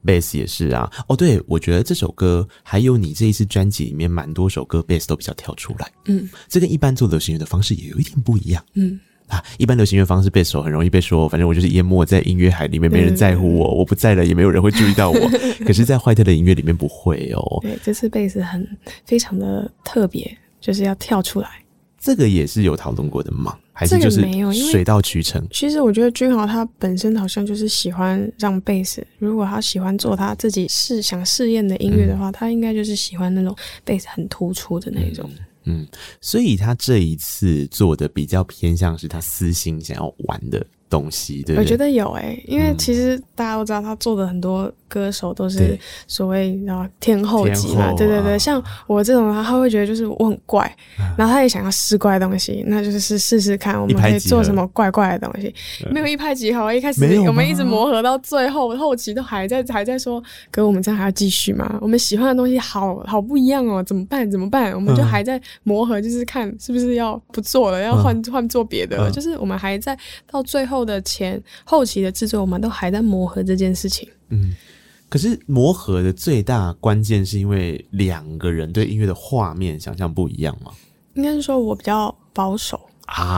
贝斯也是啊。哦，对，我觉得这首歌还有你这一次专辑里面蛮多首歌，贝斯都比较跳出来。嗯，这跟一般做流行乐的方式也有一点不一样。嗯啊，一般流行乐方式贝斯手很容易被说，反正我就是淹没在音乐海里面，没人在乎我，对我不在了，也没有人会注意到我。可是，在坏特的音乐里面不会哦。对，这次贝斯很非常的特别，就是要跳出来。这个也是有讨论过的吗？还是就是没有？水到渠成。其实我觉得君豪他本身好像就是喜欢让贝斯，如果他喜欢做他自己试想试验的音乐的话，嗯、他应该就是喜欢那种贝斯很突出的那种。嗯，所以他这一次做的比较偏向是他私心想要玩的东西，对不对？我觉得有哎、欸，因为其实大家都知道他做的很多。歌手都是所谓然后天后级嘛，对对对，像我这种，他会觉得就是我很怪，然后他也想要试怪东西，那就是试试看我们可以做什么怪怪的东西。没有一拍即合，一开始我们一直磨合到最后，后期都还在还在说，哥，我们这样还要继续吗？我们喜欢的东西好好不一样哦，怎么办？怎么办？我们就还在磨合，就是看是不是要不做了，要换换做别的了。就是我们还在到最后的前后期的制作，我们都还在磨合这件事情。嗯。可是磨合的最大关键是因为两个人对音乐的画面想象不一样吗？应该是说我比较保守。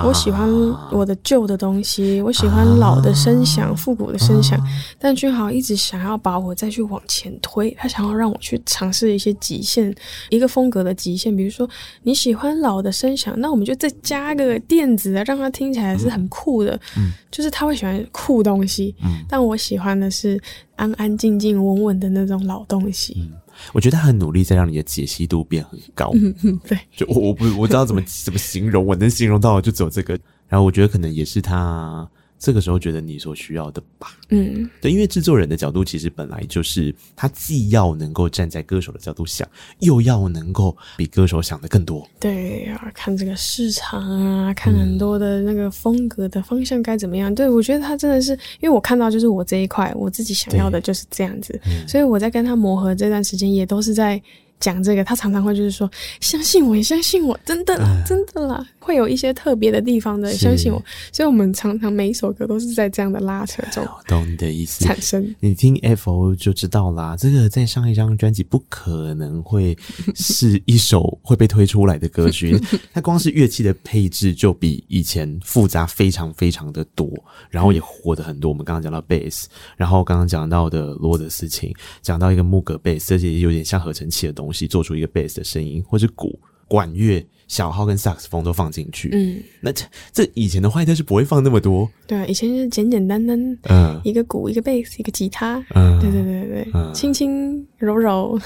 我喜欢我的旧的东西，我喜欢老的声响、复古的声响。但君豪一直想要把我再去往前推，他想要让我去尝试一些极限，一个风格的极限。比如说你喜欢老的声响，那我们就再加个电子的，让它听起来是很酷的。嗯，就是他会喜欢酷东西。嗯，但我喜欢的是安安静静、稳稳的那种老东西。嗯我觉得他很努力在让你的解析度变很高。嗯嗯，对，就我我不我知道怎么怎么形容，我能形容到就只有这个。然后我觉得可能也是他。这个时候觉得你所需要的吧，嗯，对，因为制作人的角度其实本来就是他既要能够站在歌手的角度想，又要能够比歌手想的更多。对，啊看这个市场啊，看很多的那个风格的方向该怎么样。嗯、对，我觉得他真的是，因为我看到就是我这一块，我自己想要的就是这样子，嗯、所以我在跟他磨合这段时间也都是在。讲这个，他常常会就是说，相信我，相信我，真的啦，呃、真的啦，会有一些特别的地方的，相信我。所以，我们常常每一首歌都是在这样的拉扯中，懂你的意思产生。你听 FO 就知道啦，这个在上一张专辑不可能会是一首会被推出来的歌曲。它光是乐器的配置就比以前复杂非常非常的多，然后也活得很多。我们刚刚讲到贝斯，然后刚刚讲到的罗德斯琴，讲到一个木格贝斯，这些有点像合成器的东西。做出一个 bass 的声音，或是鼓、管乐、小号跟萨克斯风都放进去。嗯，那这这以前的坏特是不会放那么多。对，啊以前就是简简单单，嗯，一个鼓，一个 bass，一个吉他。嗯，对对对对，轻轻柔柔。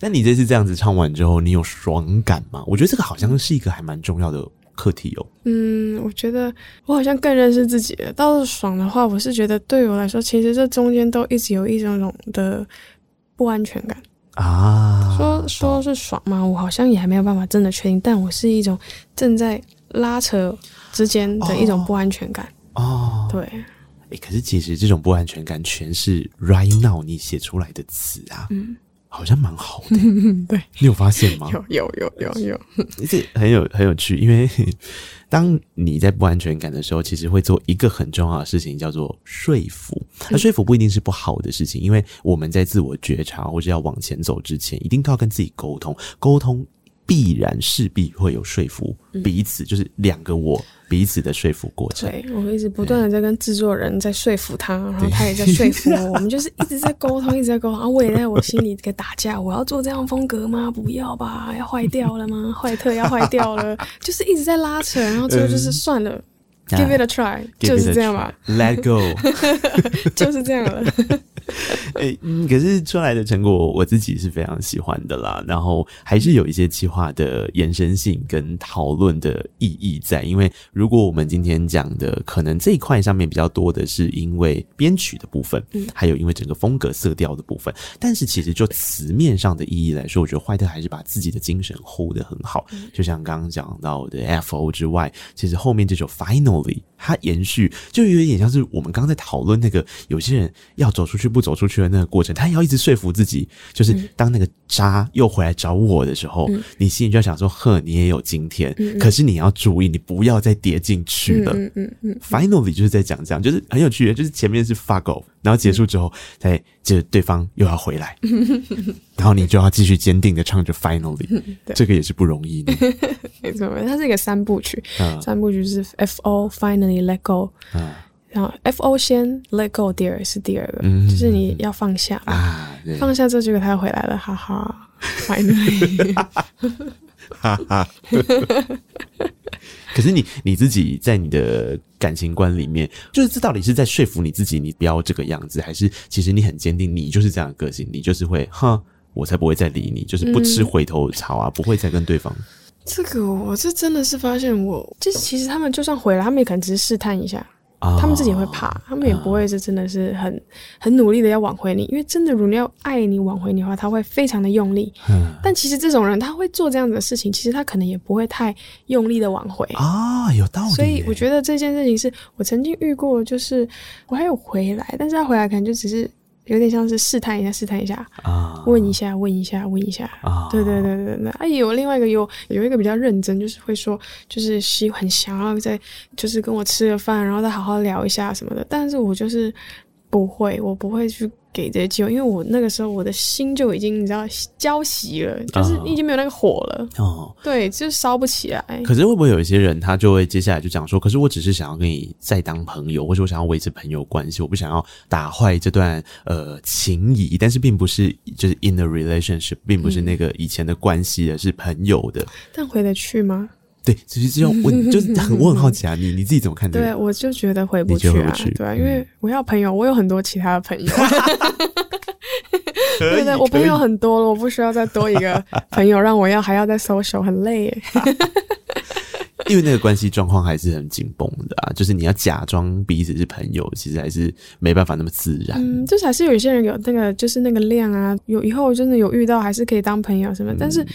但你这次这样子唱完之后，你有爽感吗？我觉得这个好像是一个还蛮重要的课题哦。嗯，我觉得我好像更认识自己了。倒是爽的话，我是觉得对我来说，其实这中间都一直有一种种的不安全感。啊，说说是爽吗？我好像也还没有办法真的确定，但我是一种正在拉扯之间的一种不安全感。哦，对，哎，可是其实这种不安全感全是 right now 你写出来的词啊，嗯，好像蛮好的。对，你有发现吗？有有有有有，这 很有很有趣，因为。当你在不安全感的时候，其实会做一个很重要的事情，叫做说服。那说服不一定是不好的事情，因为我们在自我觉察或者要往前走之前，一定都要跟自己沟通。沟通必然势必会有说服彼此，就是两个我。彼此的说服过程，对，我一直不断的在跟制作人在说服他，然后他也在说服我，我们就是一直在沟通，一直在沟通，然后我也在我心里给打架，我要做这样风格吗？不要吧，要坏掉了吗？坏特要坏掉了，就是一直在拉扯，然后最后就是算了，give it a try，就是这样吧，let go，就是这样了。哎、欸嗯，可是出来的成果我自己是非常喜欢的啦。然后还是有一些企划的延伸性跟讨论的意义在。因为如果我们今天讲的可能这一块上面比较多的是因为编曲的部分，嗯，还有因为整个风格色调的部分。但是其实就词面上的意义来说，我觉得坏特还是把自己的精神 hold 得很好。就像刚刚讲到的 FO 之外，其实后面这首 Finally 它延续就有点像是我们刚刚在讨论那个有些人要走出去不走出去的那个过程，他也要一直说服自己，就是当那个渣又回来找我的时候，嗯、你心里就要想说：呵，你也有今天。嗯、可是你要注意，你不要再跌进去了。嗯嗯嗯、Finally 就是在讲这样，就是很有趣的，就是前面是 fuck off，然后结束之后，再就对方又要回来，然后你就要继续坚定的唱着 Finally，这个也是不容易的。没错，它是一个三部曲，嗯、三部曲是 FO Finally Let Go。嗯。然后 F O 先 Let Go Dear 是第二个，嗯、就是你要放下啊，放下之后结果他又回来了，哈哈，Finally，哈哈。可是你你自己在你的感情观里面，就是这到底是在说服你自己，你不要这个样子，还是其实你很坚定，你就是这样的个性，你就是会哈，我才不会再理你，就是不吃回头草啊，不会再跟对方。这个我是真的是发现我，我就是其实他们就算回来，他们也可能只是试探一下。他们自己也会怕，他们也不会是真的是很很努力的要挽回你，因为真的如果你要爱你挽回你的话，他会非常的用力。但其实这种人他会做这样子的事情，其实他可能也不会太用力的挽回啊，有道理。所以我觉得这件事情是我曾经遇过，就是我还有回来，但是他回来可能就只是。有点像是试探一下，试探一下啊，问一下，问一下，问一下啊，对对对对对。啊，有另外一个有有一个比较认真，就是会说，就是希很想要再，就是跟我吃个饭，然后再好好聊一下什么的。但是我就是不会，我不会去。给这些机会，因为我那个时候我的心就已经你知道焦熄了，就是已经没有那个火了哦，对，就烧不起来。可是会不会有一些人，他就会接下来就讲说，可是我只是想要跟你再当朋友，或者我想要维持朋友关系，我不想要打坏这段呃情谊，但是并不是就是 in a relationship，并不是那个以前的关系的，是朋友的。但回得去吗？对，其实这种我就是 很我很好奇啊，你你自己怎么看这个？对，我就觉得回不去啊，去对啊，因为我要朋友，我有很多其他的朋友，对对，我朋友很多了，我不需要再多一个朋友，让我要还要再 social，很累耶。因为那个关系状况还是很紧绷的啊，就是你要假装彼此是朋友，其实还是没办法那么自然。嗯，就是还是有一些人有那个就是那个量啊，有以后真的有遇到，还是可以当朋友什么，但是。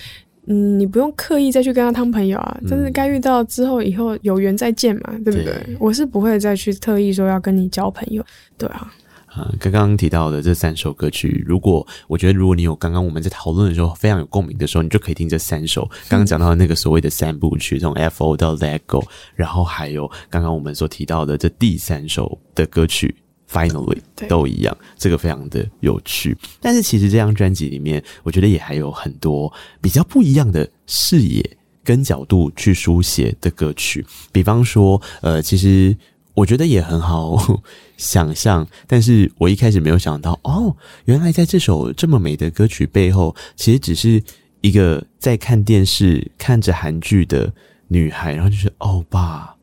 嗯，你不用刻意再去跟他当朋友啊，真的该遇到之后以后有缘再见嘛，对不对？对，我是不会再去特意说要跟你交朋友，对啊。啊，刚刚提到的这三首歌曲，如果我觉得如果你有刚刚我们在讨论的时候非常有共鸣的时候，你就可以听这三首。刚刚讲到的那个所谓的三部曲，从 FO 到 Let Go，然后还有刚刚我们所提到的这第三首的歌曲。Finally，都一样，这个非常的有趣。但是其实这张专辑里面，我觉得也还有很多比较不一样的视野跟角度去书写的歌曲。比方说，呃，其实我觉得也很好想象。但是我一开始没有想到，哦，原来在这首这么美的歌曲背后，其实只是一个在看电视看着韩剧的女孩，然后就是欧巴。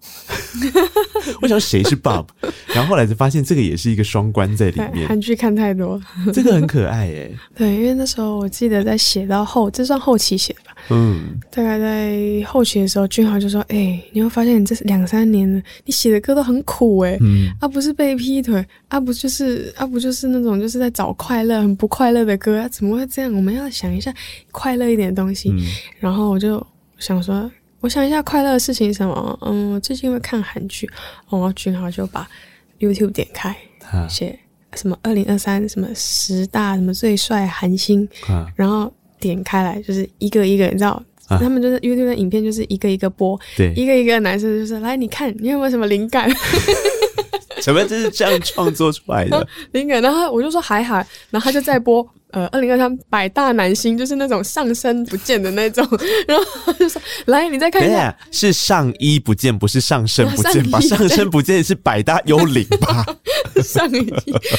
我想谁是 Bob，然后后来就发现这个也是一个双关在里面。韩剧看太多，这个很可爱诶。对，因为那时候我记得在写到后，这算后期写的吧？嗯，大概在后期的时候，俊豪就说：“哎、欸，你会发现你这两三年了，你写的歌都很苦诶。嗯，啊不是被劈腿，啊不就是啊不就是那种就是在找快乐很不快乐的歌，啊，怎么会这样？我们要想一下快乐一点的东西。嗯、然后我就想说。”我想一下快乐的事情是什么？嗯，我最近会看韩剧，然后俊豪就把 YouTube 点开，写什么二零二三什么十大什么最帅韩星，然后点开来就是一个一个，你知道，他们就是 YouTube 的影片就是一个一个播，对，一个一个男生就是来你看，你有没有什么灵感？什么就是这样创作出来的 灵感？然后我就说还好，然后他就再播。呃，二零二三百大男星就是那种上身不见的那种，然后就说：“来，你再看一下，是上衣不见，不是上身不见吧？上，上身不见是百大幽灵吧？上衣，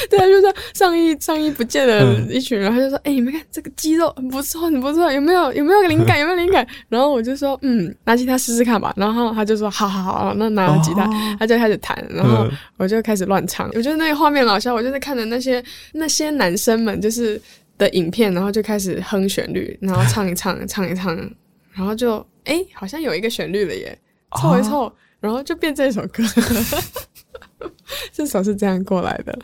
对啊，就说上衣上衣不见了一群人，他就说：哎、欸，你们看这个肌肉很不错，很不错，有没有有没有灵感？有没有灵感？然后我就说：嗯，拿吉他试试看吧。然后他就说：好好好，那拿了吉他，哦、他就开始弹，然后我就开始乱唱。我觉得那个画面老笑，我就是看着那些那些男生们就是。”的影片，然后就开始哼旋律，然后唱一唱，唱一唱，然后就哎、欸，好像有一个旋律了耶，凑一凑，然后就变这首歌。这首是这样过来的。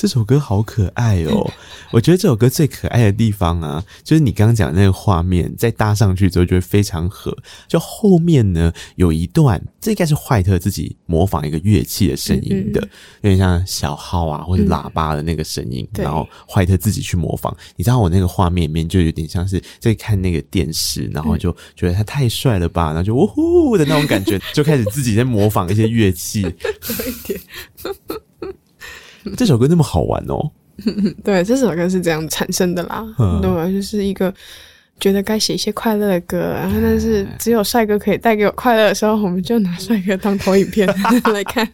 这首歌好可爱哦！我觉得这首歌最可爱的地方啊，就是你刚刚讲的那个画面，再搭上去之后就会非常合。就后面呢有一段，这应该是坏特自己模仿一个乐器的声音的，有点像小号啊或者喇叭的那个声音，然后坏特自己去模仿。你知道我那个画面里面就有点像是在看那个电视，然后就觉得他太帅了吧，然后就呜呼的那种感觉，就开始自己在模仿一些乐器。有一点。这首歌那么好玩哦！对，这首歌是这样产生的啦。嗯、对，就是一个觉得该写一些快乐的歌，然后但是只有帅哥可以带给我快乐的时候，我们就拿帅哥当投影片 来看。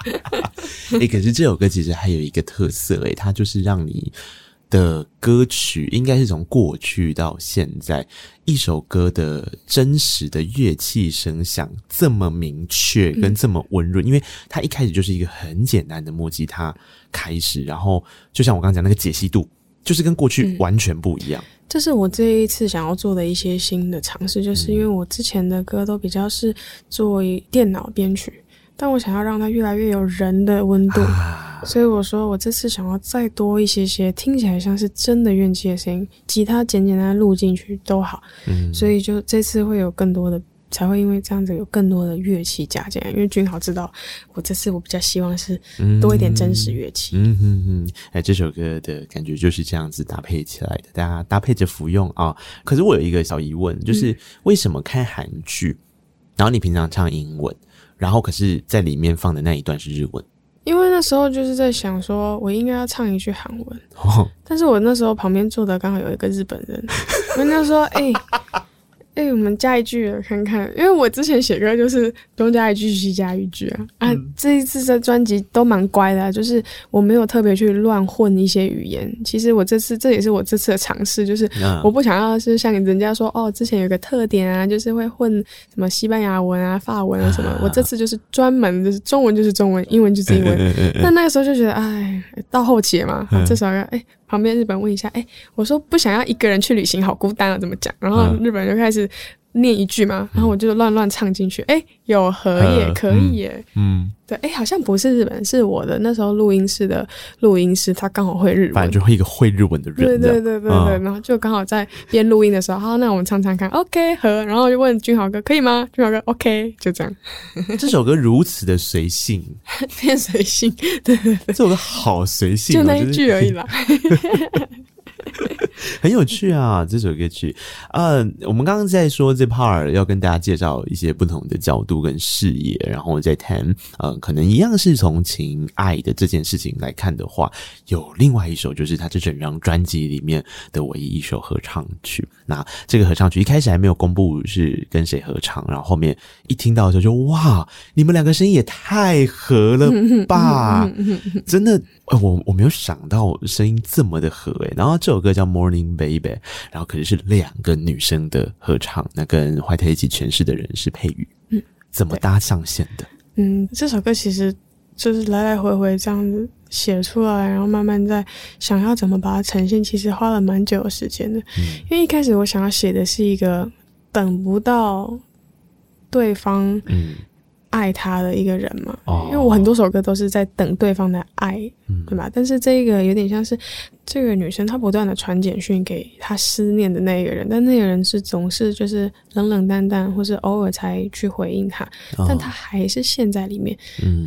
哎、欸，可是这首歌其实还有一个特色，哎，它就是让你。的歌曲应该是从过去到现在，一首歌的真实的乐器声响这么明确跟这么温润，嗯，因为它一开始就是一个很简单的木吉他开始，然后就像我刚刚讲那个解析度，就是跟过去完全不一样。嗯，这是我这一次想要做的一些新的尝试，就是因为我之前的歌都比较是做电脑编曲。但我想要让它越来越有人的温度，啊，所以我说我这次想要再多一些些听起来像是真的乐器的声音，吉他简简单单录进去都好。嗯，所以就这次会有更多的，才会因为这样子有更多的乐器加进来。因为君豪知道，我这次我比较希望是多一点真实乐器。嗯嗯嗯，哎，这首歌的感觉就是这样子搭配起来的，大家搭配着服用啊。可是我有一个小疑问，就是为什么看韩剧，嗯，然后你平常唱英文？然后，可是在里面放的那一段是日文，因为那时候就是在想说，我应该要唱一句韩文，哦，但是我那时候旁边坐的刚好有一个日本人，我跟他说：“哎。”哎、欸，我们加一句看看，因为我之前写歌就是东加一句西加一句啊。啊，这一次的专辑都蛮乖的，啊，就是我没有特别去乱混一些语言。其实我这次这也是我这次的尝试，就是我不想要是像人家说哦，之前有个特点啊，就是会混什么西班牙文啊、法文啊什么。我这次就是专门就是中文就是中文，英文就是英文。但那个时候就觉得，哎，到后期嘛，至少要哎。旁边日本问一下，哎、欸，我说不想要一个人去旅行，好孤单啊，怎么讲？然后日本人就开始念一句嘛，然后我就乱乱唱进去，哎、欸，有和也可以耶，嗯，对，哎、欸，好像不是日本，是我的那时候录音室的录音师，他刚好会日文，反正就会一个会日文的人，对对对对对，嗯、然后就刚好在边录音的时候，好，那我们唱唱看，OK 和，然后就问君豪哥可以吗？君豪哥 OK，就这样。这首歌如此的随性，偏随性，对对对，这首歌好随性，就那一句而已啦。很有趣啊，这首歌曲。呃，我们刚刚在说这 part 要跟大家介绍一些不同的角度跟视野，然后再谈。呃，可能一样是从情爱的这件事情来看的话，有另外一首就是他这整张专辑里面的唯一一首合唱曲。那这个合唱曲一开始还没有公布是跟谁合唱，然后后面一听到的时候就哇，你们两个声音也太合了吧！真的，呃，我我没有想到声音这么的合诶。然后这首歌叫《Morning Baby》，然后可是是两个女生的合唱，那跟怀特一起诠释的人是佩瑜，嗯，怎么搭上线的？嗯，这首歌其实就是来来回回这样子写出来，然后慢慢在想要怎么把它呈现，其实花了蛮久的时间的。嗯，因为一开始我想要写的是一个等不到对方，嗯。爱他的一个人嘛，因为我很多首歌都是在等对方的爱，对吧？但是这个有点像是这个女生她不断的传简讯给她思念的那个人，但那个人是总是就是冷冷淡淡，或是偶尔才去回应她，但她还是陷在里面。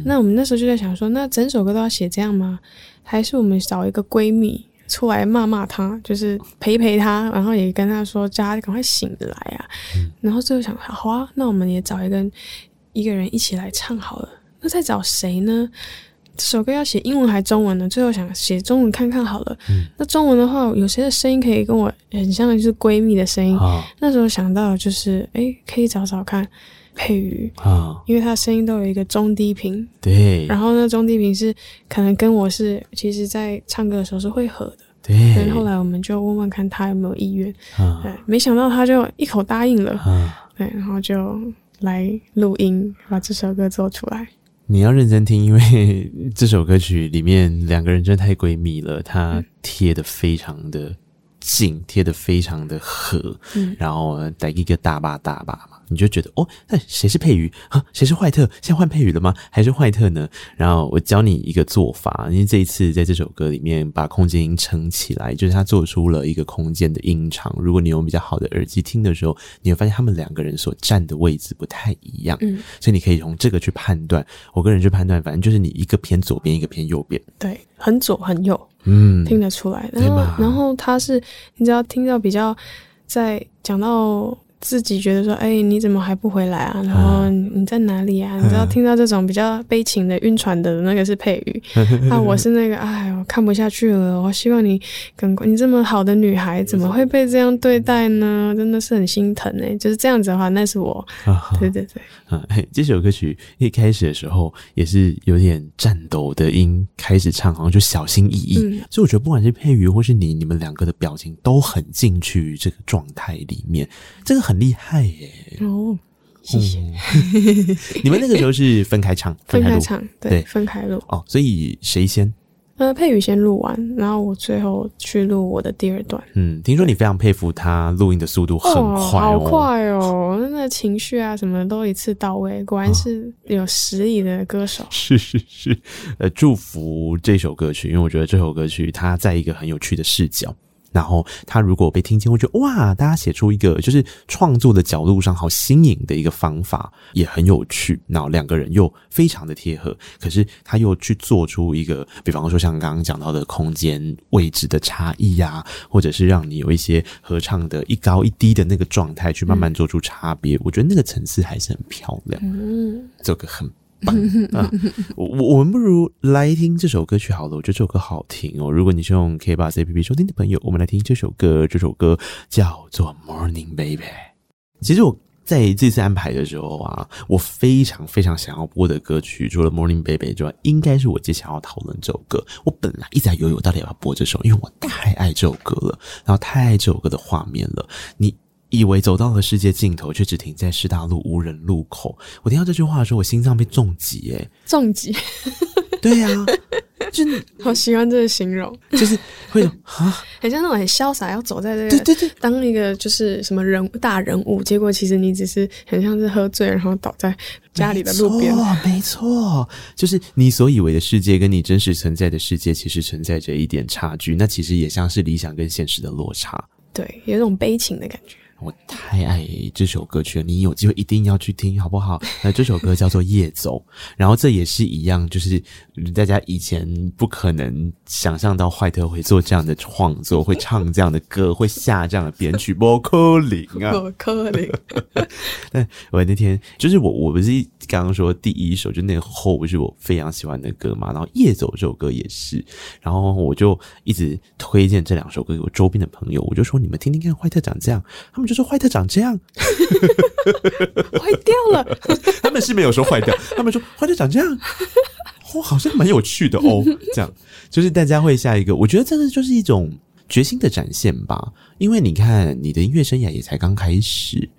那我们那时候就在想说，那整首歌都要写这样吗？还是我们找一个闺蜜出来骂骂他，就是陪陪他，然后也跟他说叫她赶快醒来啊。然后最后想，好啊，那我们也找一个。一个人一起来唱好了，那再找谁呢？这首歌要写英文还中文呢？最后想写中文看看好了。嗯、那中文的话，有谁的声音可以跟我很像的，就是闺蜜的声音。哦、那时候想到就是，哎，可以找找看佩瑜啊，哦、因为她声音都有一个中低频。对。然后那中低频是可能跟我是，其实在唱歌的时候是会合的。对。然后后来我们就问问看他有没有意愿。啊、哦。对，没想到他就一口答应了。啊、哦。对，然后就来录音，把这首歌做出来。你要认真听，因为 这首歌曲里面两个人真的太闺蜜了，她贴的非常的近，贴的非常的合，嗯，然后带一个大把大把嘛。你就觉得哦，那谁是佩瑜啊？谁是坏特？现在换佩瑜了吗？还是坏特呢？然后我教你一个做法，因为这一次在这首歌里面把空间音撑起来，就是他做出了一个空间的音场。如果你用比较好的耳机听的时候，你会发现他们两个人所站的位置不太一样。嗯，所以你可以从这个去判断。我个人去判断，反正就是你一个偏左边，一个偏右边。对，很左很右，嗯，听得出来。然后，然后他是你只要听到比较在讲到。自己觉得说，哎、欸，你怎么还不回来啊？然后你在哪里啊？你知道听到这种比较悲情的晕船的那个是佩瑜，啊，我是那个，哎，我看不下去了。我希望你赶快，你这么好的女孩，怎么会被这样对待呢？真的是很心疼哎。就是这样子的话，那是我，对对对。啊，这首歌曲一开始的时候也是有点颤抖的音开始唱，好像就小心翼翼。嗯、所以我觉得不管是佩瑜或是你，你们两个的表情都很进去这个状态里面，这个很厉害耶。哦，谢谢。嗯、你们那个时候是分开唱，分开唱，对，分开录。哦，所以谁先？呃，佩宇先录完，然后我最后去录我的第二段。嗯，听说你非常佩服他录音的速度很快哦，好快哦，那个情绪啊什么都一次到位，果然是有实力的歌手。哦，是是是，呃，祝福这首歌曲，因为我觉得这首歌曲它在一个很有趣的视角。然后他如果被听见，会觉得哇，大家写出一个就是创作的角度上好新颖的一个方法，也很有趣。然后两个人又非常的贴合，可是他又去做出一个，比方说像刚刚讲到的空间位置的差异呀，或者是让你有一些合唱的一高一低的那个状态，去慢慢做出差别。嗯、我觉得那个层次还是很漂亮，嗯，这个很。啊，我我们不如来听这首歌曲好了。我觉得这首歌好听哦。如果你是用 KKBOX APP 收听的朋友，我们来听这首歌。这首歌叫做《Morning Baby》。其实我在这次安排的时候啊，我非常非常想要播的歌曲，除了《Morning Baby》之外，应该是我接下来要讨论这首歌。我本来一直在犹豫，我到底要不要播这首，因为我太爱这首歌了，然后太爱这首歌的画面了。你。以为走到了世界尽头，却只停在师大路无人路口。我听到这句话的时候，我心脏被重击，哎，重击。对呀、啊，真的 好喜欢这个形容，就是会啊，很像那种很潇洒要走在这个，对对对，当一个就是什么人大人物，结果其实你只是很像是喝醉，然后倒在家里的路边。没错，就是你所以为的世界，跟你真实存在的世界，其实存在着一点差距。那其实也像是理想跟现实的落差，对，有一种悲情的感觉。我太爱这首歌曲了，你有机会一定要去听，好不好？那这首歌叫做《夜走》，然后这也是一样，就是大家以前不可能想象到坏特会做这样的创作，会唱这样的歌，会下这样的编曲，不可能啊，不可能。但我那天就是我，我不是刚刚说第一首就那个后不是我非常喜欢的歌嘛，然后《夜走》这首歌也是，然后我就一直推荐这两首歌给我周边的朋友，我就说你们听听看，坏特长这样，他们。就说坏特长这样，坏掉了。他们是没有说坏掉，他们说坏特长这样，哦，好像蛮有趣的哦。这样就是大家会下一个，我觉得这个就是一种决心的展现吧。因为你看，你的音乐生涯也才刚开始，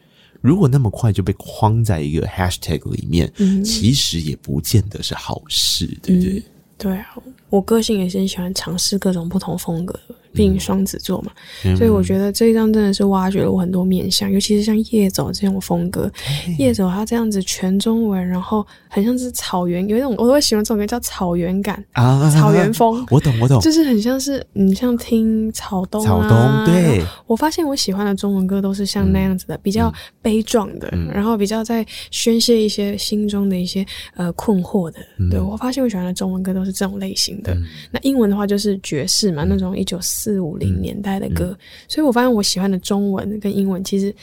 如果那么快就被框在一个 hashtag 里面，嗯、其实也不见得是好事，对不对？嗯、对啊，我个性也是很喜欢尝试各种不同风格的。毕竟双子座嘛，嗯、所以我觉得这一张真的是挖掘了我很多面相，尤其是像夜走这种风格。嘿夜走它这样子全中文，然后很像是草原，有一种我都会喜欢这种歌叫草原感啊，草原风。我懂，我懂，就是很像是你像听草东、啊，草东对。我发现我喜欢的中文歌都是像那样子的，嗯、比较悲壮的，嗯、然后比较在宣泄一些心中的一些呃困惑的。嗯、对，我发现我喜欢的中文歌都是这种类型的。嗯、那英文的话就是爵士嘛，嗯、那种一九四。四五零年代的歌，嗯嗯、所以我发现我喜欢的中文跟英文其实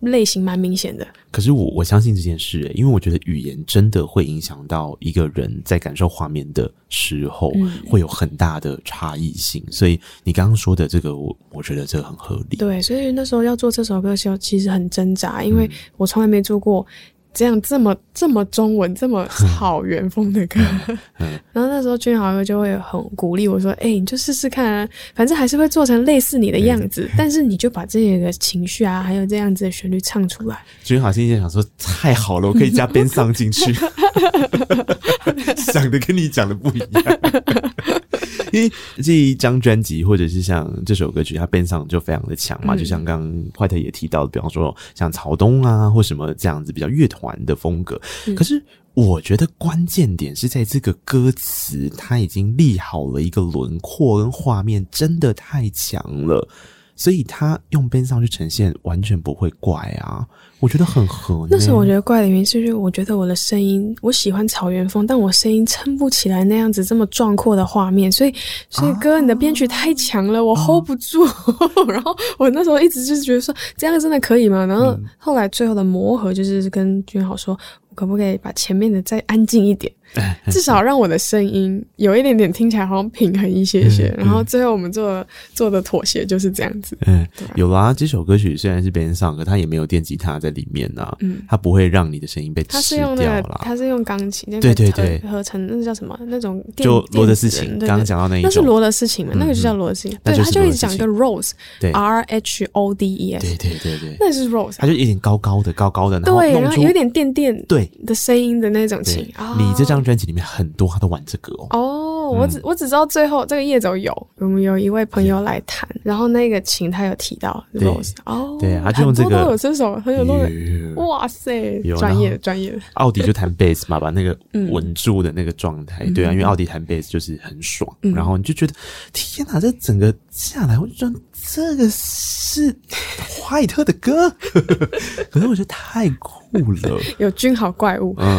类型蛮明显的。可是我我相信这件事，欸，因为我觉得语言真的会影响到一个人在感受画面的时候，会有很大的差异性。嗯、所以你刚刚说的这个，我我觉得这个很合理。对，所以那时候要做这首歌的时候，其实很挣扎，因为我从来没做过。这样这么这么中文这么草原风的歌，然后那时候君豪哥就会很鼓励我说：“哎、欸，你就试试看啊，反正还是会做成类似你的样子，但是你就把这个情绪啊，还有这样子的旋律唱出来。”君豪心里想说：“太好了，我可以加 编上进去。”想的跟你讲的不一样。因为这一张专辑，或者是像这首歌曲，它边上就非常的强嘛。嗯、就像刚刚坏特也提到的，比方说像曹东啊，或什么这样子比较乐团的风格。嗯、可是我觉得关键点是在这个歌词，它已经立好了一个轮廓跟画面，真的太强了。所以他用编上去呈现，完全不会怪啊，我觉得很合。那时候我觉得怪的原因是，因为我觉得我的声音，我喜欢草原风，但我声音撑不起来那样子这么壮阔的画面，所以，所以哥，你的编曲太强了，啊、我 hold 不住。啊、然后我那时候一直就是觉得说，这样真的可以吗？然后后来最后的磨合就是跟君豪说，我可不可以把前面的再安静一点？至少让我的声音有一点点听起来好像平衡一些些，嗯、然后最后我们做做的妥协就是这样子。嗯，有啦，这首歌曲虽然是别人上，可它也没有电吉他在里面呐、啊。嗯，它不会让你的声音被吃掉了。它是用钢琴，对对对，合成那叫什么？那种就罗德斯琴。刚刚讲到那一种，那是罗德斯琴嘛？那个就叫罗德斯琴。对，他就一直讲一个 Rhodes，R H O D E S。对对对对，那是 Rhodes，它就有点高高的，高高的，对，然后有点电电对的声音的那种琴。你这张专辑里面很多他都玩这个哦。哦，我只我只知道最后这个夜走有，我们有一位朋友来弹，然后那个琴他有提到 Rose 哦，对，他就用这个，都有这首很有那个，哇塞，专业专业。奥迪就弹贝斯嘛，把那个稳住的那个状态，对啊，因为奥迪弹贝斯就是很爽，然后你就觉得天哪，这整个下来我就觉得这个是怀特的歌，可是我觉得太酷了，有军豪怪物，嗯，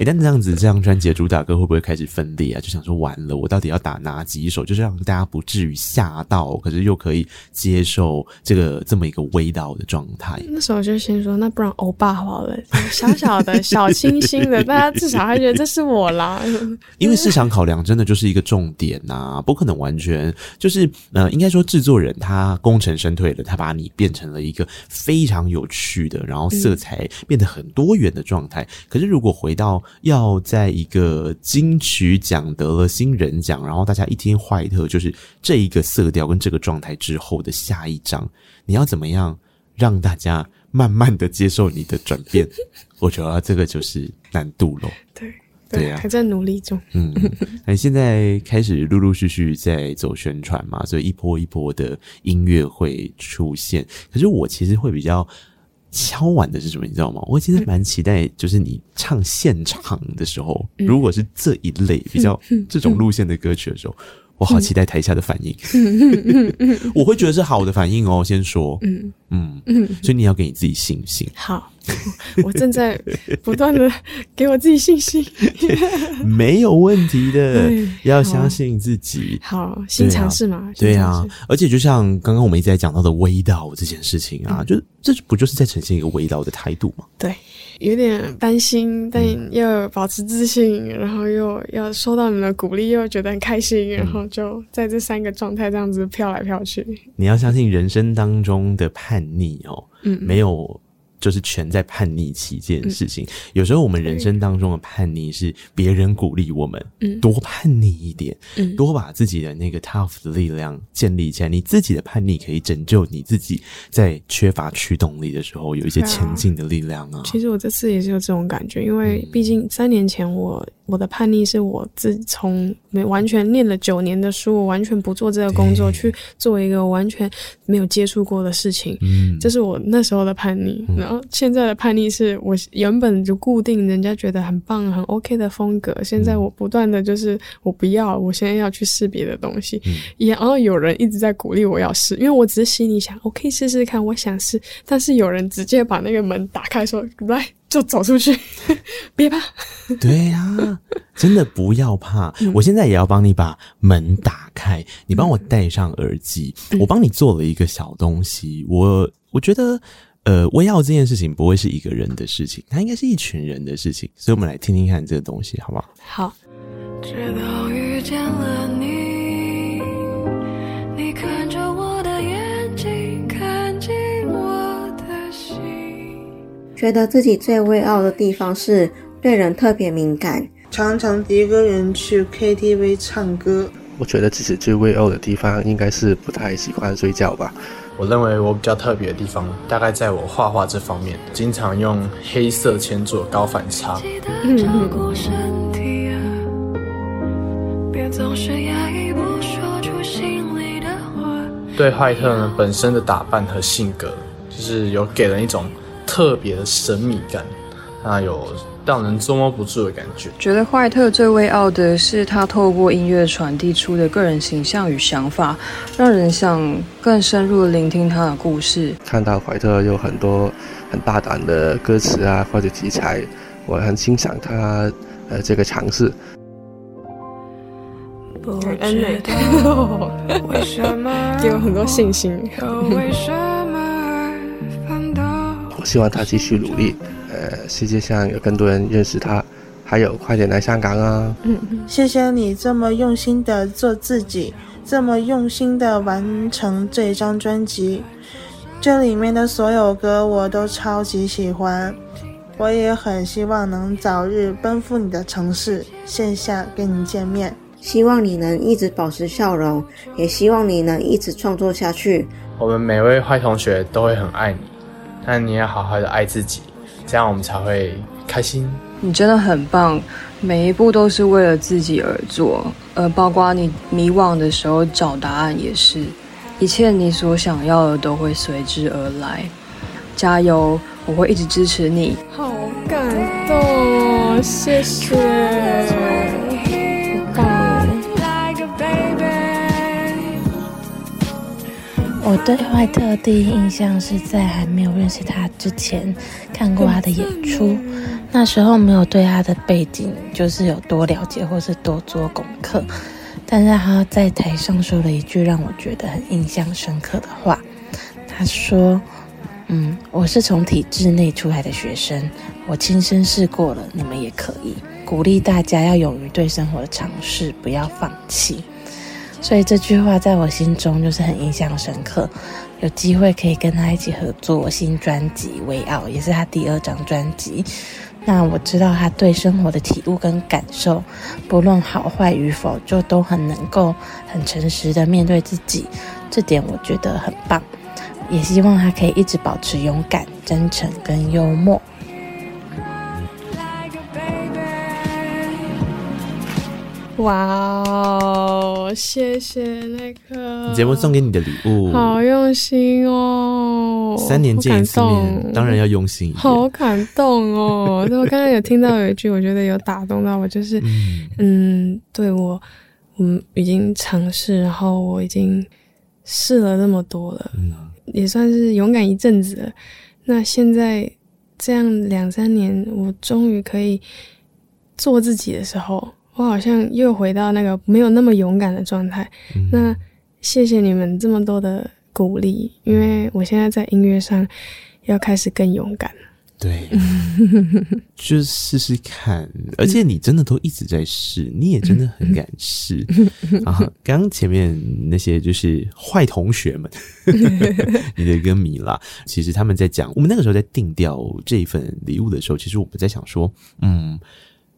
一旦这样子，这张专辑的主打歌会不会开始分裂啊？就想说完了，我到底要打哪几首，就是让大家不至于吓到，可是又可以接受这个这么一个味道的状态。那时候就先说，那不然欧巴好了，小小的小清新的，大家至少还觉得这是我啦。因为市场考量真的就是一个重点呐、啊，不可能完全就是呃，应该说制作人他他功成身退了，他把你变成了一个非常有趣的，然后色彩变得很多元的状态。可是如果回到要在一个金曲奖得了新人奖，然后大家一听坏特就是这一个色调跟这个状态之后的下一张，你要怎么样让大家慢慢的接受你的转变？我觉得这个就是难度喽。对。对啊，还在努力中。嗯，那现在开始陆陆续续在走宣传嘛，所以一波一波的音乐会出现。可是我其实会比较敲碗的是什么，你知道吗？我其实蛮期待，就是你唱现场的时候，嗯、如果是这一类比较这种路线的歌曲的时候。我好期待台下的反应，我会觉得是好的反应哦。先说，嗯嗯嗯，所以你要给你自己信心。好，我正在不断的给我自己信心，没有问题的，要相信自己。好，新尝试嘛，对啊。而且就像刚刚我们一直在讲到的味道这件事情啊，就这不就是在呈现一个味道的态度吗？对。有点担心，但又保持自信，嗯、然后又要收到你们的鼓励，又觉得很开心，嗯、然后就在这三个状态这样子飘来飘去。你要相信人生当中的叛逆哦，嗯，没有。就是全在叛逆期这件事情，嗯、有时候我们人生当中的叛逆是别人鼓励我们，嗯，多叛逆一点，嗯，多把自己的那个 tough 的力量建立起来。你自己的叛逆可以拯救你自己，在缺乏驱动力的时候，有一些前进的力量啊。其实我这次也是有这种感觉，因为毕竟三年前我。我的叛逆是我自从没完全念了九年的书，我完全不做这个工作，去做一个完全没有接触过的事情。嗯，这是我那时候的叛逆。嗯、然后现在的叛逆是我原本就固定人家觉得很棒、很 OK 的风格，现在我不断的就是我不要，我现在要去试别的东西。嗯，也然后有人一直在鼓励我要试，因为我只是心里想，我可以试试看，我想试。但是有人直接把那个门打开说，说来。就走出去，别怕。对呀、啊，真的不要怕。嗯、我现在也要帮你把门打开，你帮我戴上耳机，嗯、我帮你做了一个小东西。我我觉得。呃，微奥这件事情不会是一个人的事情，它应该是一群人的事情，所以我们来听听看这个东西，好不好？好。直到遇见了觉得自己最微傲的地方是对人特别敏感，常常一个人去 KTV 唱歌。我觉得自己最微傲的地方应该是不太喜欢睡觉吧。我认为我比较特别的地方，大概在我画画这方面，经常用黑色铅做高反差。记得照顾身体啊，别总是压抑不说出心里的话。对坏特呢，本身的打扮和性格，就是有给人一种特别的神秘感，它有。让人捉摸不住的感觉。觉得怀特最微傲的是他透过音乐传递出的个人形象与想法，让人想更深入的聆听他的故事。看到怀特有很多很大胆的歌词啊，或者题材，我很欣赏他呃这个尝试。不知道为什么 给我很多信心。希望他继续努力。呃，世界上有更多人认识他，还有快点来香港啊！嗯，谢谢你这么用心的做自己，这么用心的完成这张专辑。这里面的所有歌我都超级喜欢，我也很希望能早日奔赴你的城市，线下跟你见面。希望你能一直保持笑容，也希望你能一直创作下去。我们每位坏同学都会很爱你，但你要好好的爱自己。这样我们才会开心。你真的很棒，每一步都是为了自己而做，呃，包括你迷惘的时候找答案也是，一切你所想要的都会随之而来。加油，我会一直支持你。好感动哦，谢谢。我对怀特第一印象是在还没有认识他之前看过他的演出，那时候没有对他的背景就是有多了解或是多做功课，但是他在台上说了一句让我觉得很印象深刻的话，他说：“嗯，我是从体制内出来的学生，我亲身试过了，你们也可以，鼓励大家要勇于对生活的尝试，不要放弃。”所以这句话在我心中就是很印象深刻。有机会可以跟他一起合作新专辑《微奥》，也是他第二张专辑。那我知道他对生活的体悟跟感受，不论好坏与否，就都很能够很诚实的面对自己。这点我觉得很棒。也希望他可以一直保持勇敢、真诚跟幽默。哇哦！谢谢那个节目送给你的礼物，好用心哦。三年见一次面，当然要用心。好感动哦！那我刚刚有听到有一句，我觉得有打动到我，就是嗯，嗯，对我，嗯，已经尝试，然后我已经试了那么多了，嗯，也算是勇敢一阵子了。那现在这样两三年，我终于可以做自己的时候。我好像又回到那个没有那么勇敢的状态。嗯。那谢谢你们这么多的鼓励，因为我现在在音乐上要开始更勇敢。对，就试试看。而且你真的都一直在试，你也真的很敢试。然后刚刚前面那些就是坏同学们，你的歌迷啦，其实他们在讲，我们那个时候在定调这一份礼物的时候，其实我们在想说，嗯，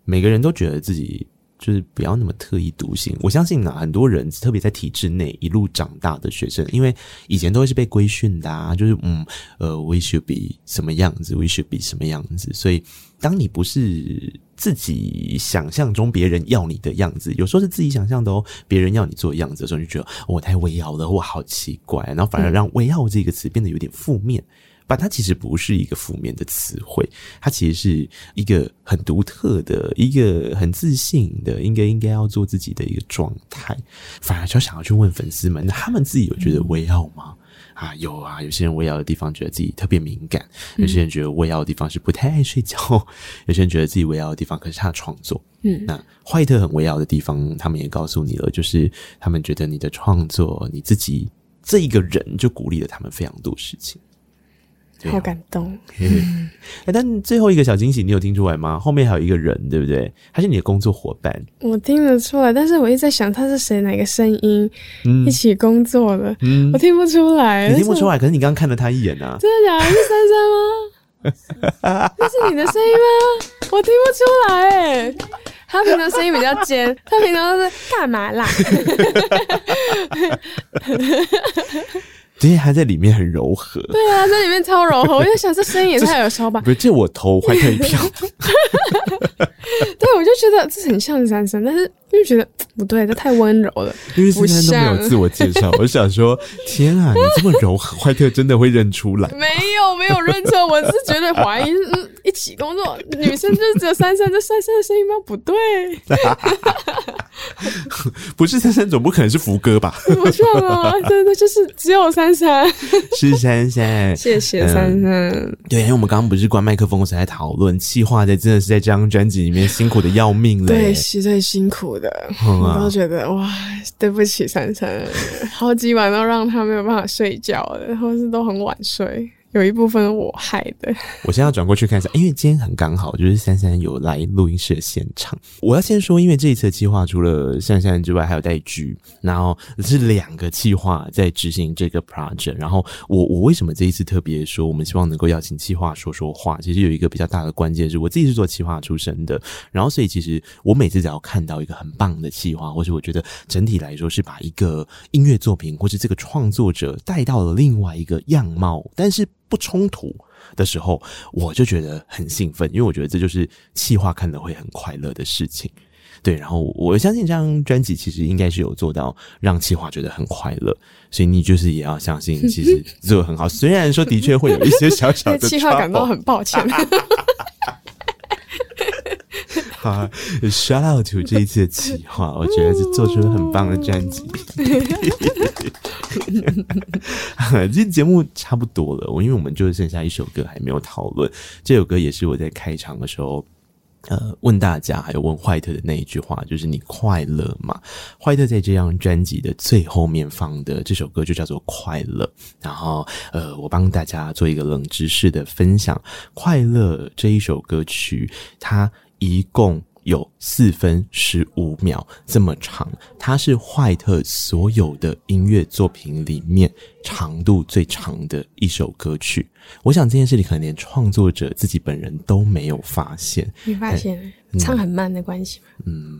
每个人都觉得自己。就是不要那么特立独行。我相信啊，很多人特别在体制内一路长大的学生，因为以前都会是被规训的啊，就是嗯呃，we should be 什么样子，we should be 什么样子。所以，当你不是自己想象中别人要你的样子，有时候是自己想象的哦，别人要你做的样子的时候，你就觉得我太微奥了，我好奇怪，然后反而让“微奥”这个词变得有点负面。但它其实不是一个负面的词汇，它其实是一个很独特的、一个很自信的，应该应该要做自己的一个状态。反而就想要去问粉丝们，那他们自己有觉得微傲吗？啊，有啊，有些人微傲的地方觉得自己特别敏感，有些人觉得微傲的地方是不太爱睡觉，有些人觉得自己微傲的地方可是他的创作。嗯，那坏特很微傲的地方，他们也告诉你了，就是他们觉得你的创作，你自己这一个人就鼓励了他们非常多事情。啊、好感动。嗯，但最后一个小惊喜，你有听出来吗？后面还有一个人，对不对？他是你的工作伙伴。我听得出来，但是我一直在想他是谁，哪个声音、嗯、一起工作的，嗯，我听不出来。你听不出来？可是你刚刚看了他一眼啊！真的假的？是珊珊吗？那是你的声音吗？我听不出来哎。他平常声音比较尖，他平常都是干嘛啦？今天还在里面很柔和。对啊，在里面超柔和。我就想，这声音也太耳熟吧？不是，这我头坏特一票。对，我就觉得这很像三生，但是。因为觉得 不对，他太温柔了。因为珊珊都没有自我介绍，我想说，天啊，你这么柔和，坏特真的会认出来？没有，没有认错，我是觉得怀疑，嗯，一起工作女生就只有珊珊，这珊珊的声音吗？不对，不是珊珊，总不可能是福哥吧？不是啊，真的就是只有珊珊，是珊珊，谢谢珊珊。对，因为我们刚刚不是关麦克风才在讨论，气化的真的是在这张专辑里面辛苦的要命了，对，实在辛苦。的，我都觉得哇，对不起珊珊，好几晚都让他没有办法睡觉的，或是都很晚睡。有一部分我害的。我现在要转过去看一下，因为今天很刚好，就是珊珊有来录音室的现场。我要先说，因为这一次的计划除了珊珊之外，还有戴居，然后是两个计划在执行这个 project。然后我我为什么这一次特别说，我们希望能够邀请计划说说话？其实有一个比较大的关键是我自己是做计划出身的，然后所以其实我每次只要看到一个很棒的计划，或是我觉得整体来说是把一个音乐作品或是这个创作者带到了另外一个样貌，但是。不冲突的时候，我就觉得很兴奋，因为我觉得这就是气化看的会很快乐的事情。对，然后我相信这张专辑其实应该是有做到让企划觉得很快乐，所以你就是也要相信，其实 做的很好。虽然说的确会有一些小小的 企划感到很抱歉。好，shout out to 这一次的企划，我觉得是做出了很棒的专辑。这节目差不多了，我因为我们就剩下一首歌还没有讨论，这首歌也是我在开场的时候，呃，问大家还有问坏特的那一句话，就是你快乐吗？坏特在这张专辑的最后面放的这首歌就叫做《快乐》，然后呃，我帮大家做一个冷知识的分享，《快乐》这一首歌曲，它一共。有四分十五秒这么长，它是坏特所有的音乐作品里面长度最长的一首歌曲。我想这件事里可能连创作者自己本人都没有发现。你发现唱很慢的关系吗？嗯，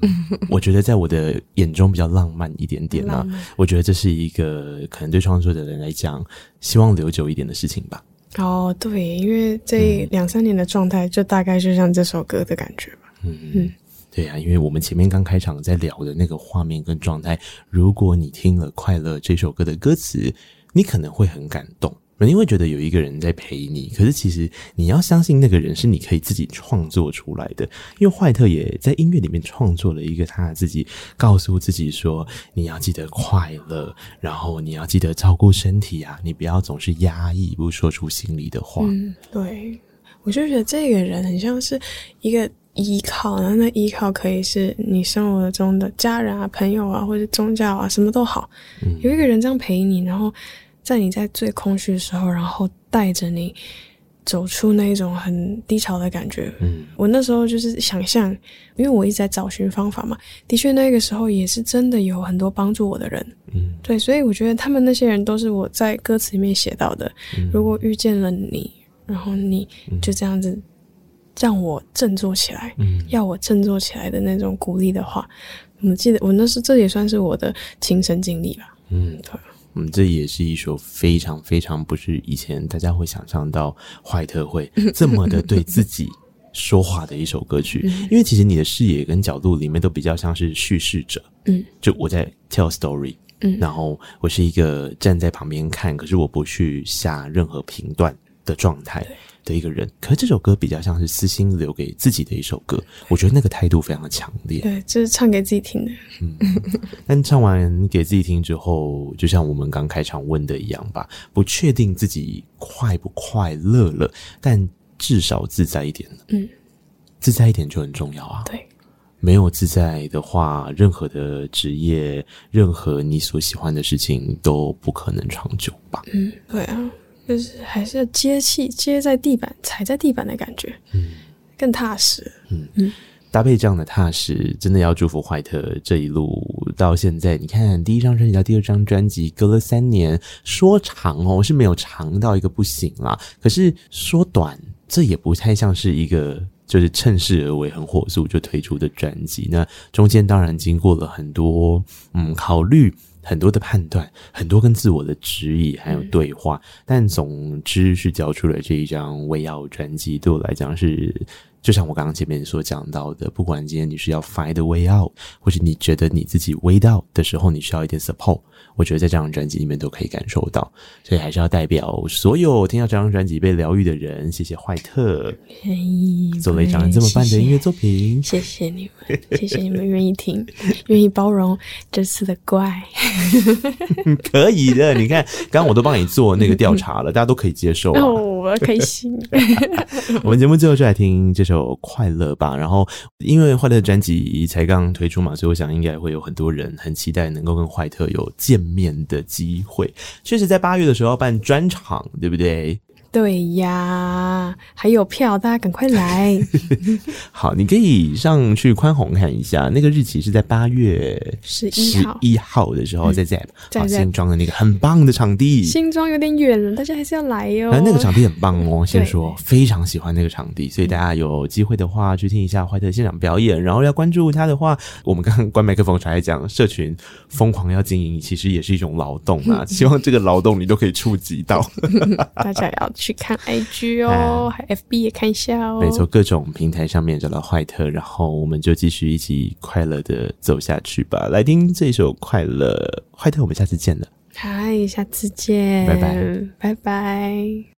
我觉得在我的眼中比较浪漫一点点啊。我觉得这是一个可能对创作者的人来讲，希望留久一点的事情吧。哦，对，因为这两三年的状态，就大概就像这首歌的感觉吧。嗯嗯，对啊，因为我们前面刚开场在聊的那个画面跟状态，如果你听了《快乐》这首歌的歌词，你可能会很感动，你会觉得有一个人在陪你。可是其实你要相信那个人是你可以自己创作出来的，因为坏特也在音乐里面创作了一个他自己告诉自己说：你要记得快乐，然后你要记得照顾身体啊，你不要总是压抑，不说出心里的话。对，我就觉得这个人很像是一个。依靠，然后那依靠可以是你生活中的家人啊、朋友啊，或者宗教啊，什么都好。有一个人这样陪你，然后在你在最空虚的时候，然后带着你走出那一种很低潮的感觉。嗯，我那时候就是想象，因为我一直在找寻方法嘛。的确，那个时候也是真的有很多帮助我的人。嗯，对，所以我觉得他们那些人都是我在歌词里面写到的。嗯，如果遇见了你，然后你就这样子。让我振作起来，嗯，要我振作起来的那种鼓励的话，我记得我那是这也算是我的亲身经历吧，嗯，对，嗯，这也是一首非常非常不是以前大家会想象到怀特会这么的对自己说话的一首歌曲，因为其实你的视野跟角度里面都比较像是叙事者，嗯，就我在 tell story，嗯，然后我是一个站在旁边看，可是我不去下任何评断的状态。的一个人，可是这首歌比较像是私心留给自己的一首歌，我觉得那个态度非常的强烈。对，就是唱给自己听的。嗯，但唱完给自己听之后，就像我们刚开场问的一样吧，不确定自己快不快乐了，但至少自在一点。嗯，自在一点就很重要啊。对，没有自在的话，任何的职业，任何你所喜欢的事情都不可能长久吧。嗯，对啊。就是还是要接气，接在地板，踩在地板的感觉，嗯，更踏实。嗯嗯，搭配这样的踏实，真的要祝福怀特这一路到现在。你看，第一张专辑到第二张专辑，隔了三年，说长哦是没有长到一个不行啦，可是说短，这也不太像是一个就是趁势而为、很火速就推出的专辑。那中间当然经过了很多嗯考虑。很多的判断，很多跟自我的质疑，还有对话，嗯、但总之是交出了这一张《Way Out》专辑，对我来讲是。就像我刚刚前面所讲到的，不管今天你是要 find a way out，或是你觉得你自己 way out 的时候，你需要一点 support，我觉得在这张专辑里面都可以感受到。所以还是要代表所有听到这张专辑被疗愈的人，谢谢坏特，做了一张这么棒的音乐作品，谢谢你们，谢谢你们愿意听，愿意包容这次的怪，可以的。你看，刚刚我都帮你做那个调查了，大家都可以接受啊，哦，我开心。我们节目最后就来听这。首快乐吧，然后因为坏特的专辑才刚推出嘛，所以我想应该会有很多人很期待能够跟坏特有见面的机会。确实，在八月的时候要办专场，对不对？对呀，还有票，大家赶快来。好，你可以上去宽宏看一下，那个日期是在八月十一号，一号的时候在 ZEP，在新庄的那个很棒的场地。新庄有点远了，大家还是要来哟。那那个场地很棒哦，先说非常喜欢那个场地，所以大家有机会的话去听一下怀特现场表演。然后要关注他的话，我们刚刚关麦克风才来讲，社群疯狂要经营，其实也是一种劳动啊。希望这个劳动你都可以触及到，大家要。去看 IG 哦，还 FB 也看一下哦。没错，各种平台上面找到坏特，然后我们就继续一起快乐的走下去吧。来听这首《快乐》，坏特，我们下次见了。嗨，下次见，拜拜，拜拜。